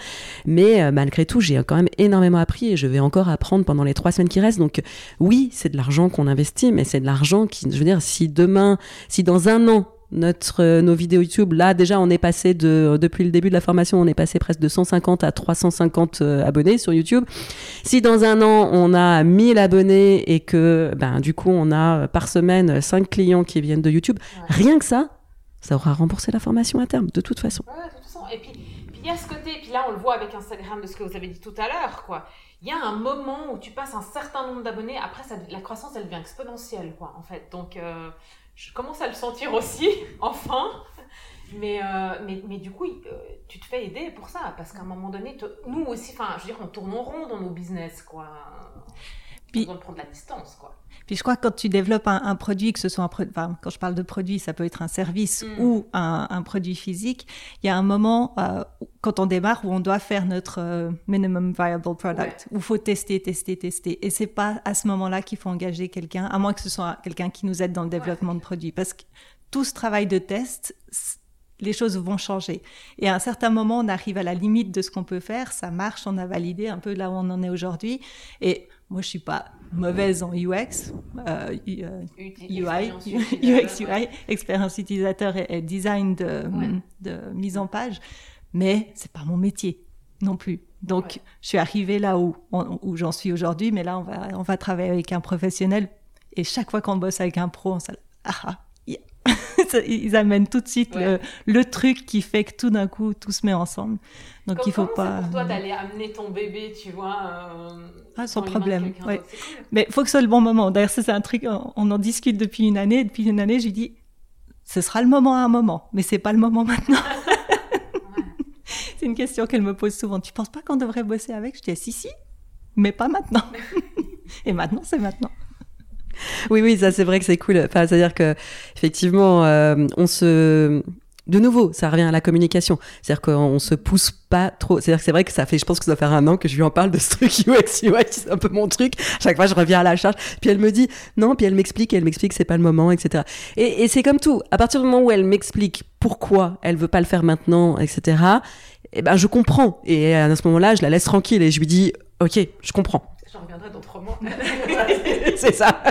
Mais malgré tout, j'ai quand même énormément appris et je vais encore apprendre pendant les trois semaines qui restent. Donc, oui, c'est de l'argent qu'on investit, mais c'est de l'argent qui, je veux dire, si demain, si dans un an, notre, euh, nos vidéos YouTube. Là, déjà, on est passé de, depuis le début de la formation, on est passé presque de 150 à 350 euh, abonnés sur YouTube. Si dans un an, on a 1000 abonnés et que, ben, du coup, on a euh, par semaine 5 clients qui viennent de YouTube, rien que ça, ça aura remboursé la formation à terme, de toute façon. Ouais, de toute façon. Et puis, il y a ce côté, et puis là, on le voit avec Instagram de ce que vous avez dit tout à l'heure, quoi. Il y a un moment où tu passes un certain nombre d'abonnés, après, ça, la croissance, elle devient exponentielle, quoi, en fait. Donc, je commence à le sentir aussi, enfin. Mais, euh, mais, du coup, euh, tu te fais aider pour ça, parce qu'à un moment donné, nous aussi, enfin, je veux dire, on tourne en rond dans nos business, quoi. Puis, on prendre la distance, quoi. Puis je crois que quand tu développes un, produit, que ce soit un produit, enfin, quand je parle de produit, ça peut être un service mm. ou un, produit physique, il y a un moment euh, quand on démarre où on doit faire notre euh, minimum viable product, où il faut tester, tester, tester. Et c'est pas à ce moment-là qu'il faut engager quelqu'un, à moins que ce soit quelqu'un qui nous aide dans le développement de produits. Parce que tout ce travail de test, les choses vont changer. Et à un certain moment, on arrive à la limite de ce qu'on peut faire, ça marche, on a validé un peu là où on en est aujourd'hui. Et moi, je suis pas mauvaise en UX, euh, UI, UX, UI, expérience utilisateur et, design de, de, mise en page, mais c'est pas mon métier non plus. Donc, je suis arrivée là où, où j'en suis aujourd'hui, mais là, on va, on va travailler avec un professionnel. Et chaque fois qu'on bosse avec un pro, on s'est ah, ah ils amènent tout de suite le, truc qui fait que tout d'un coup tout se met ensemble. Donc il faut pas. pour toi d'aller amener ton bébé, tu vois. Euh, ah, sans problème. Ouais. Mais il faut que ce soit le bon moment. D'ailleurs, c'est un truc, on en discute depuis une année. Depuis une année, j'ai dit, ce sera le moment à un moment, mais c'est pas le moment maintenant. c'est une question qu'elle me pose souvent. Tu penses pas qu'on devrait bosser avec? Je dis si si, mais pas maintenant. Et maintenant, c'est maintenant. Oui, oui, ça c'est vrai que c'est cool. Enfin, c'est-à-dire que effectivement, euh, on se de nouveau, ça revient à la communication. C'est-à-dire qu'on se pousse pas trop. C'est-à-dire que c'est vrai que ça fait, je pense que ça fait un an que je lui en parle de ce truc UX, UX, c'est un peu mon truc. chaque fois, je reviens à la charge. Puis elle me dit non, puis elle m'explique, elle m'explique que c'est pas le moment, etc. Et, et c'est comme tout. À partir du moment où elle m'explique pourquoi elle veut pas le faire maintenant, etc. Eh ben, je comprends. Et à ce moment-là, je la laisse tranquille et je lui dis, ok, je comprends. J'en reviendrai dans trois mois. c'est ça.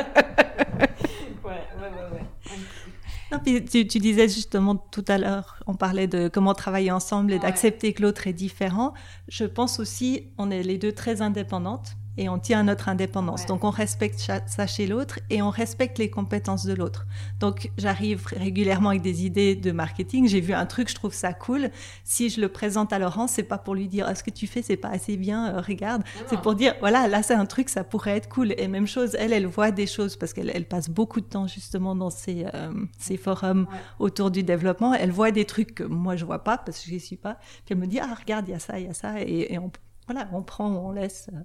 tu, tu, disais justement tout à l'heure, on parlait de comment travailler ensemble et d'accepter que l'autre est différent. Je pense aussi, on est les deux très indépendantes et on tient à notre indépendance. Donc on respecte ça chez l'autre et on respecte les compétences de l'autre. Donc j'arrive régulièrement avec des idées de marketing. J'ai vu un truc, je trouve ça cool. Si je le présente à Laurence, c'est pas pour lui dire ce que tu fais c'est pas assez bien, euh, regarde. C'est pour dire voilà là c'est un truc ça pourrait être cool. Et même chose, elle elle voit des choses parce qu'elle elle passe beaucoup de temps justement dans ces, euh, ces forums autour du développement. Elle voit des trucs que moi je vois pas parce que je suis pas. Puis elle me dit ah regarde il y a ça il y a ça et, et on voilà on prend on laisse. Euh,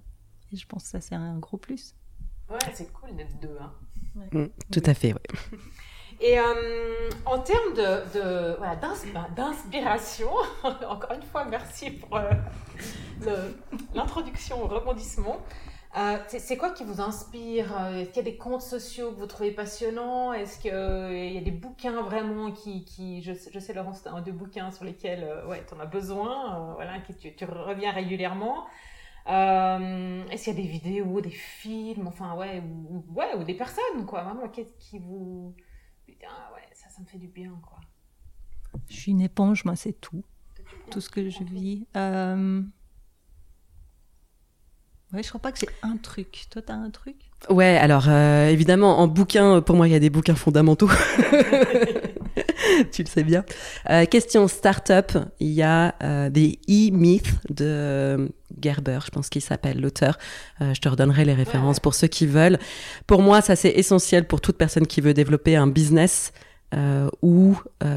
et je pense que ça, c'est un gros plus. Ouais, c'est cool d'être deux. Hein. Mm, tout à fait, oui. Et euh, en termes de, de voilà, ben, d'inspiration, encore une fois, merci pour euh, l'introduction au rebondissement. Euh, c'est quoi qui vous inspire Est-ce qu'il y a des comptes sociaux que vous trouvez passionnants? Est-ce qu'il y a des bouquins vraiment qui... qui je, je sais, Laurence, tu as un deux bouquins sur lesquels ouais, tu en as besoin, voilà, qui tu, tu reviens régulièrement. Euh, Est-ce qu'il y a des vidéos, des films, enfin ouais, ou, ouais, ou des personnes quoi, vraiment qui, qui vous, putain ouais, ça, ça me fait du bien quoi. Je suis une éponge, moi c'est tout, tout ce que je vis. Euh... Ouais, je crois pas que c'est un truc. Toi, t'as un truc? Ouais, alors euh, évidemment, en bouquin, pour moi, il y a des bouquins fondamentaux. tu le sais bien. Euh, question start-up, il y a euh, des e-myths de Gerber, je pense qu'il s'appelle l'auteur. je te redonnerai les références pour ceux qui veulent. Pour moi, ça c'est essentiel pour toute personne qui veut développer un business où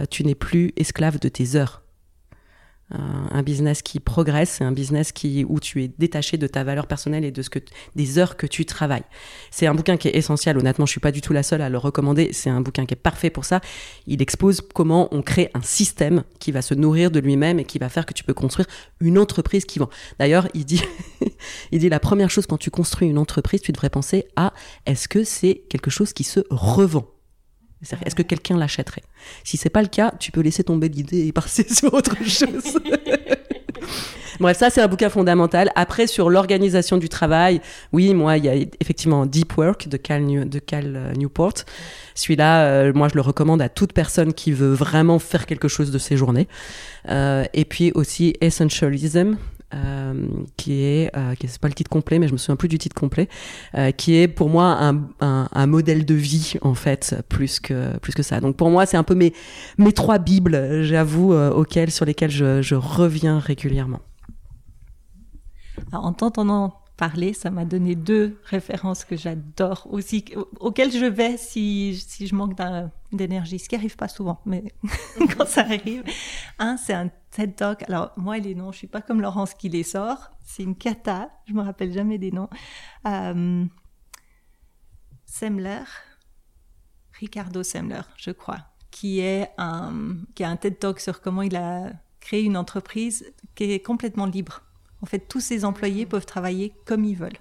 tu n'es plus esclave de tes heures un business qui progresse, un business qui où tu es détaché de ta valeur personnelle et de ce que des heures que tu travailles. C'est un bouquin qui est essentiel. Honnêtement, je suis pas du tout la seule à le recommander. C'est un bouquin qui est parfait pour ça. Il expose comment on crée un système qui va se nourrir de lui-même et qui va faire que tu peux construire une entreprise qui vend. D'ailleurs, il dit, il dit la première chose quand tu construis une entreprise, tu devrais penser à est-ce que c'est quelque chose qui se revend? Est-ce que quelqu'un l'achèterait? Si c'est pas le cas, tu peux laisser tomber l'idée et passer sur autre chose. Bref, ça c'est un bouquin fondamental. Après, sur l'organisation du travail, oui, moi, il y a effectivement Deep Work de Cal, de Cal euh, Newport. Celui-là, euh, moi, je le recommande à toute personne qui veut vraiment faire quelque chose de ses journées. Euh, et puis aussi Essentialism euh, qui est, euh, qui c'est pas le titre complet, mais je me souviens plus du titre complet, euh, qui est pour moi un, un, un, modèle de vie en fait, plus que plus que ça. Donc pour moi, c'est un peu mes mes trois bibles, j'avoue, euh, auxquelles sur lesquelles je, je reviens régulièrement. Alors, en t'entendant parler, ça m'a donné deux références que j'adore aussi, auxquelles je vais si, si je manque d'énergie, ce qui arrive pas souvent, mais quand ça arrive. Un, c'est un TED Talk. Alors, moi, les noms, je suis pas comme Laurence qui les sort. C'est une cata. Je me rappelle jamais des noms. Euh, Semler, Ricardo Semler, je crois, qui est un, qui a un TED Talk sur comment il a créé une entreprise qui est complètement libre. En fait, tous ses employés peuvent travailler comme ils veulent.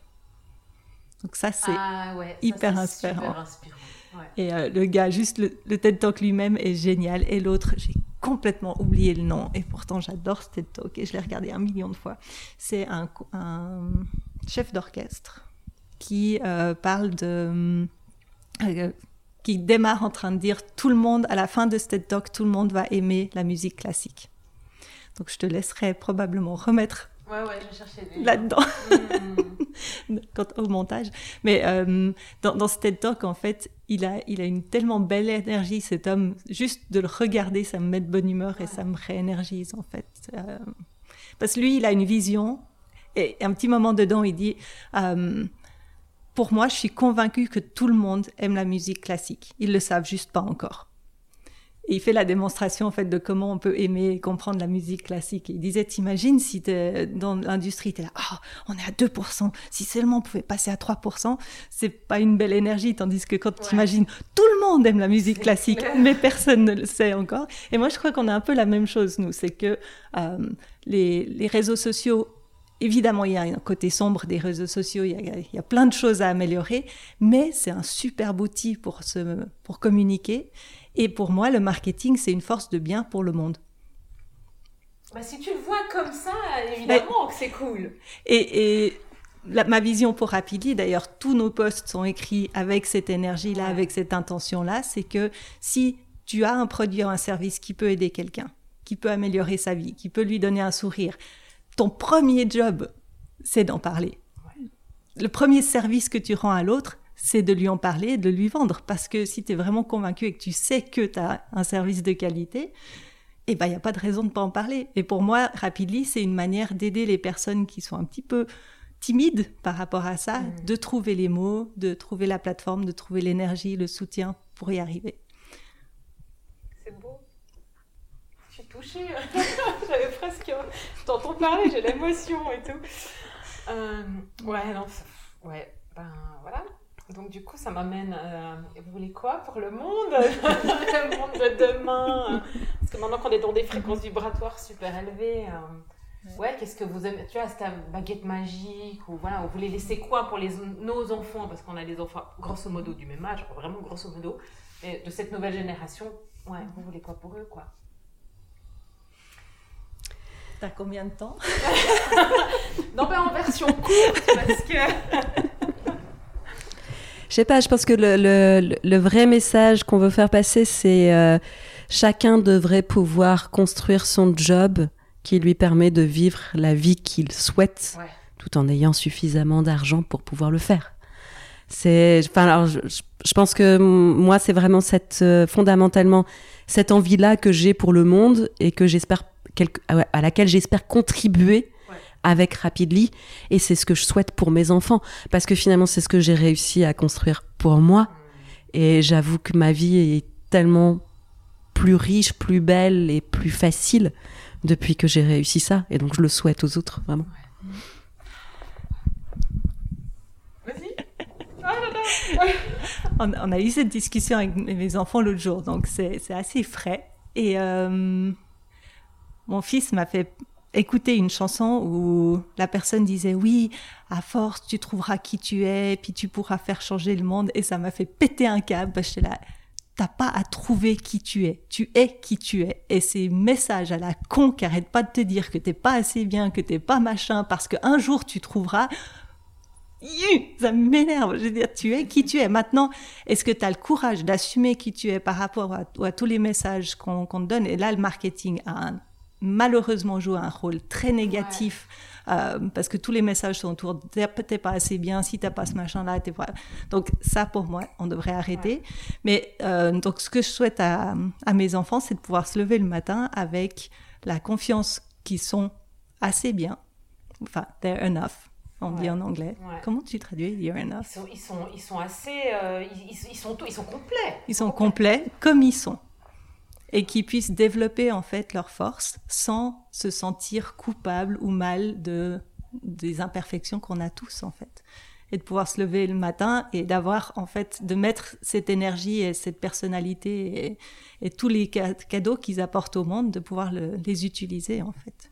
Donc ça, c'est Ah ouais, hyper inspirant. super inspirant. Ouais. Et euh, le gars, juste le, le TED Talk lui-même est génial. Et l'autre, j'ai complètement oublié le nom. Et pourtant, j'adore ce TED Talk et je l'ai regardé un million de fois. C'est un chef d'orchestre qui euh, parle de. euh, qui démarre en train de dire tout le monde, à la fin de ce TED Talk, tout le monde va aimer la musique classique. Donc, je te laisserai probablement remettre Ouais, ouais, je cherchais des... là-dedans Hmm. quand, au montage. Mais euh, dans, dans ce TED Talk, en fait, il a, il a une tellement belle énergie, cet homme. Juste de le regarder, ça me met de bonne humeur et ça me réénergise, en fait. Euh, parce que lui, il a une vision. Et un petit moment dedans, il dit euh, Pour moi, je suis convaincu que tout le monde aime la musique classique. Ils le savent juste pas encore. Et il fait la démonstration en fait de comment on peut aimer et comprendre la musique classique. Il disait, t'imagines si t'es dans l'industrie, t'es là, ah, on est à 2%, si seulement on pouvait passer à 3%, c'est pas une belle énergie, tandis que quand Ouais. t'imagines, tout le monde aime la musique classique, clair. mais personne ne le sait encore. Et moi, je crois qu'on a un peu la même chose, nous, c'est que euh, les, les réseaux sociaux Évidemment, il y a un côté sombre des réseaux sociaux, il y a, il y a plein de choses à améliorer, mais c'est un superbe outil pour, se, pour communiquer. Et pour moi, le marketing, c'est une force de bien pour le monde. Bah, si tu le vois comme ça, évidemment que c'est cool. Et, et la- ma vision pour Rapidly, d'ailleurs, tous nos posts sont écrits avec cette énergie-là, Ouais. avec cette intention-là, c'est que si tu as un produit ou un service qui peut aider quelqu'un, qui peut améliorer sa vie, qui peut lui donner un sourire, ton premier job, c'est d'en parler. Le premier service que tu rends à l'autre, c'est de lui en parler, de lui vendre. Parce que si tu es vraiment convaincu et que tu sais que tu as un service de qualité, eh ben, il n'y a pas de raison de ne pas en parler. Et pour moi, Rapidly, c'est une manière d'aider les personnes qui sont un petit peu timides par rapport à ça, Mhm. de trouver les mots, de trouver la plateforme, de trouver l'énergie, le soutien pour y arriver. C'est beau. Je suis touchée. J'avais presque. Je t'entends parler, j'ai l'émotion et tout. Euh, ouais, non. Ouais, ben voilà. Donc, du coup, ça m'amène. euh, vous voulez quoi pour le monde? Le monde de demain Parce que maintenant qu'on est dans des fréquences vibratoires super élevées. euh, Ouais, qu'est-ce que vous aimez? Tu vois, c'est ta baguette magique ou voilà, vous voulez laisser quoi pour les, nos enfants? Parce qu'on a des enfants grosso modo du même âge, vraiment grosso modo, mais de cette nouvelle génération. Ouais, vous voulez quoi pour eux, quoi? T'as combien de temps? Non, mais en version courte, parce que. Je sais pas, je pense que le, le- le vrai message qu'on veut faire passer, c'est euh, chacun devrait pouvoir construire son job qui lui permet de vivre la vie qu'il souhaite, Ouais. tout en ayant suffisamment d'argent pour pouvoir le faire. C'est, enfin, alors, je, je- pense que moi, c'est vraiment cette, euh, fondamentalement, cette envie-là que j'ai pour le monde et que j'espère, quelque- à laquelle j'espère contribuer. Avec Rapidly. Et c'est ce que je souhaite pour mes enfants. Parce que finalement, c'est ce que j'ai réussi à construire pour moi. Et j'avoue que ma vie est tellement plus riche, plus belle et plus facile depuis que j'ai réussi ça. Et donc, je le souhaite aux autres, vraiment. On, a eu cette discussion avec mes enfants l'autre jour, donc c'est assez frais. Et euh, mon fils m'a fait écouter une chanson où la personne disait oui, à force tu trouveras qui tu es, puis tu pourras faire changer le monde. Et ça m'a fait péter un câble. parce que là, t'as pas à trouver qui tu es. Tu es qui tu es. Et ces messages à la con qui arrêtent pas de te dire que t'es pas assez bien, que t'es pas machin, parce qu'un jour tu trouveras. Ça m'énerve. Je veux dire, tu es qui tu es. Maintenant, est-ce que tu as le courage d'assumer qui tu es par rapport à, tous les messages qu'on qu'on te donne? Et là, le marketing a un- malheureusement joué un rôle très négatif euh, parce que tous les messages sont autour de t'es pas assez bien, si t'as pas ce machin-là, t'es pas. Donc, ça, pour moi, on devrait arrêter. Mais euh, donc, ce que je souhaite à, à mes enfants, c'est de pouvoir se lever le matin avec la confiance qu'ils sont assez bien. Enfin, they're enough. On dit en anglais. Ouais. Comment tu traduis you're Ils enough sont, ils sont, ils sont assez. euh, ils, sont, ils sont complets. Ils sont complets comme ils sont. Et qu'ils puissent développer en fait leur force sans se sentir coupable ou mal de des imperfections qu'on a tous en fait. et de pouvoir se lever le matin et d'avoir en fait de mettre cette énergie et cette personnalité et, tous les cadeaux qu'ils apportent au monde de pouvoir les utiliser en fait.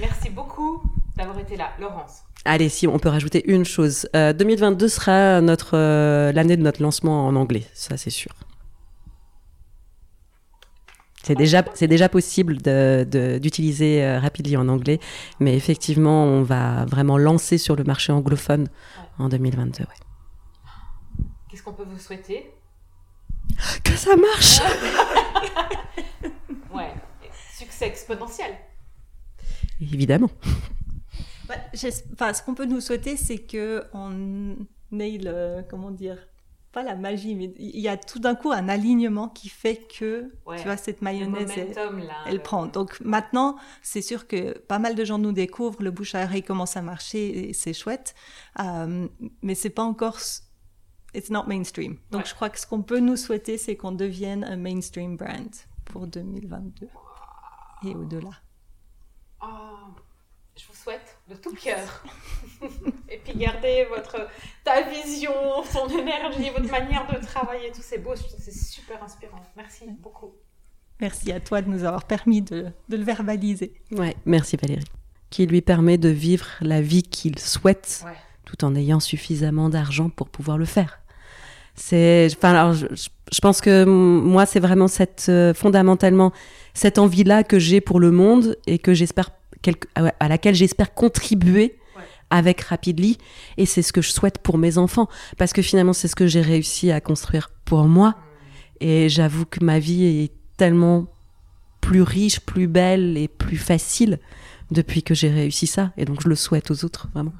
Merci beaucoup d'avoir été là, Laurence. Allez, si on peut rajouter une chose, 2022 euh, sera notre euh, l'année de notre lancement en anglais, ça c'est sûr. C'est déjà, c'est déjà possible d'utiliser de, euh, Rapidly en anglais, mais effectivement, on va vraiment lancer sur le marché anglophone en 2022. Qu'est-ce qu'on peut vous souhaiter? Que ça marche Ouais, succès exponentiel. Évidemment. Bah, enfin, ce qu'on peut nous souhaiter, c'est que on ait le, comment dire, pas la magie, mais il y a tout d'un coup un alignement qui fait que, tu vois, cette mayonnaise, elle, prend. Donc maintenant, c'est sûr que pas mal de gens nous découvrent, le bouche à oreille commence à marcher et c'est chouette, euh, mais c'est pas encore, it's not mainstream. Donc je crois que ce qu'on peut nous souhaiter, c'est qu'on devienne un mainstream brand pour 2022 et au-delà. Oh, je vous souhaite de tout cœur. et puis gardez votre ta vision, son énergie, votre manière de travailler, tout c'est beau, c'est super inspirant. Merci beaucoup. Merci à toi de nous avoir permis de, de le verbaliser. Ouais, merci Valérie. Qui lui permet de vivre la vie qu'il souhaite, tout en ayant suffisamment d'argent pour pouvoir le faire. C'est, enfin, alors, je, je, pense que moi, c'est vraiment cette, euh, fondamentalement, cette envie-là que j'ai pour le monde et que j'espère à laquelle j'espère contribuer avec Rapidly. Et c'est ce que je souhaite pour mes enfants. Parce que finalement c'est ce que j'ai réussi à construire pour moi. Et j'avoue que ma vie est tellement plus riche, plus belle et plus facile depuis que j'ai réussi ça. Et donc je le souhaite aux autres vraiment.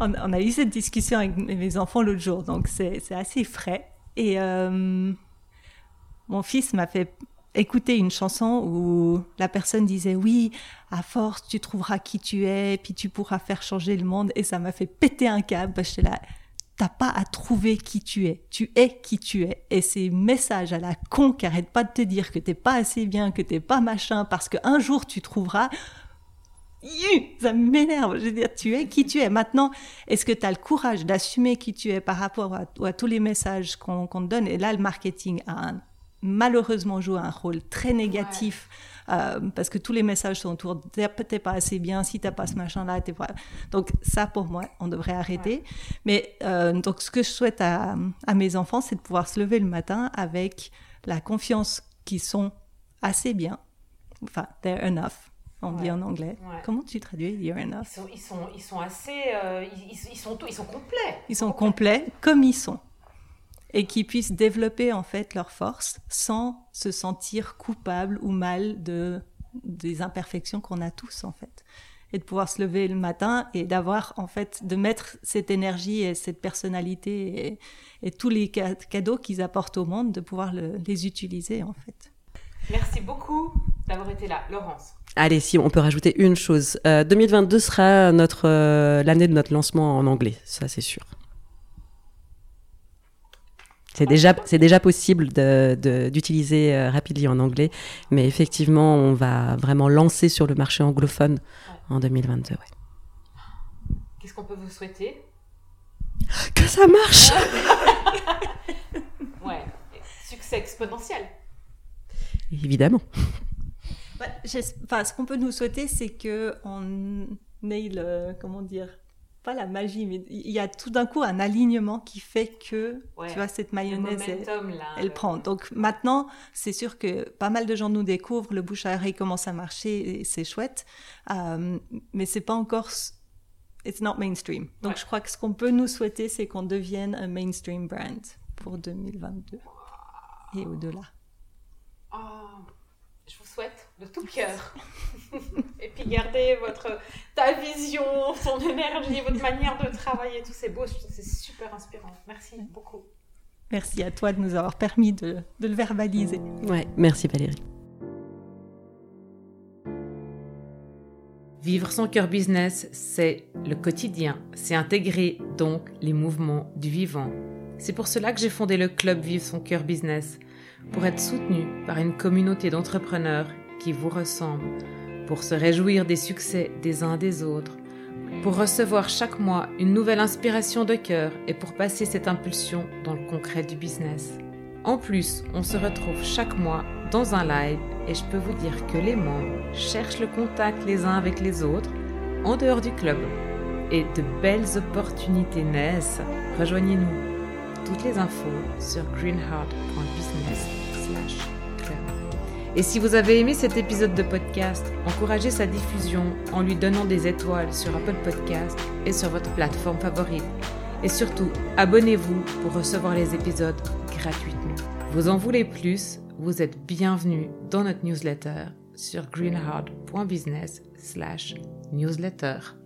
on, on, a eu cette discussion avec mes enfants l'autre jour donc c'est assez frais. Et euh, mon fils m'a fait écouter une chanson où la personne disait oui, à force tu trouveras qui tu es, puis tu pourras faire changer le monde. Et ça m'a fait péter un câble. Parce que là, t'as pas à trouver qui tu es. Tu es qui tu es. Et ces messages à la con qui arrêtent pas de te dire que t'es pas assez bien, que t'es pas machin, parce qu'un jour tu trouveras. Ça m'énerve. Je veux dire, tu es qui tu es. Maintenant, est-ce que tu as le courage d'assumer qui tu es par rapport à, tous les messages qu'on te donne? Et là, le marketing a un malheureusement joue un rôle très négatif. Euh, parce que tous les messages sont autour t'es pas assez bien si t'as pas ce machin là t'es pas donc ça pour moi on devrait arrêter mais euh, donc ce que je souhaite à, à mes enfants c'est de pouvoir se lever le matin avec la confiance qu'ils sont assez bien enfin they're enough on dit en anglais. Comment tu traduis You're enough? Ils sont, ils sont, ils sont assez. Euh, ils, ils, sont, ils sont complets. Ils sont complets comme ils sont et qui puissent développer en fait leur force sans se sentir coupable ou mal de des imperfections qu'on a tous en fait et de pouvoir se lever le matin et d'avoir en fait de mettre cette énergie et cette personnalité et, tous les cadeaux qu'ils apportent au monde de pouvoir les utiliser en fait. Merci beaucoup d'avoir été là, Laurence. Allez, si on peut rajouter une chose, 2022 euh, sera notre euh, l'année de notre lancement en anglais, ça c'est sûr. C'est déjà, c'est déjà possible d'utiliser de, euh, Rapidly en anglais, mais effectivement, on va vraiment lancer sur le marché anglophone en 2022. Qu'est-ce qu'on peut vous souhaiter? Que ça marche Ouais, succès exponentiel. Évidemment. Bah, enfin, ce qu'on peut nous souhaiter, c'est que on ait le, comment dire, pas la magie, mais il y a tout d'un coup un alignement qui fait que, tu vois, cette mayonnaise, elle, prend. Donc maintenant, c'est sûr que pas mal de gens nous découvrent, le bouche à oreille commence à marcher et c'est chouette, euh, mais c'est pas encore, it's not mainstream. Donc je crois que ce qu'on peut nous souhaiter, c'est qu'on devienne un mainstream brand pour 2022 et au-delà. Oh, je vous souhaite de tout cœur. puis gardez votre ta vision, son énergie, votre manière de travailler, tout c'est beau, c'est super inspirant. Merci beaucoup. Merci à toi de nous avoir permis de, de le verbaliser. Ouais, merci Valérie. Vivre son cœur business, c'est le quotidien, c'est intégrer donc les mouvements du vivant. C'est pour cela que j'ai fondé le club Vivre son cœur business, pour être soutenu par une communauté d'entrepreneurs qui vous ressemblent pour se réjouir des succès des uns des autres, pour recevoir chaque mois une nouvelle inspiration de cœur et pour passer cette impulsion dans le concret du business. En plus, on se retrouve chaque mois dans un live et je peux vous dire que les membres cherchent le contact les uns avec les autres en dehors du club et de belles opportunités naissent. Rejoignez-nous. Toutes les infos sur greenheart.business. Et si vous avez aimé cet épisode de podcast, encouragez sa diffusion en lui donnant des étoiles sur Apple Podcast et sur votre plateforme favorite. Et surtout, abonnez-vous pour recevoir les épisodes gratuitement. Vous en voulez plus? Vous êtes bienvenue dans notre newsletter sur greenheart.business newsletter.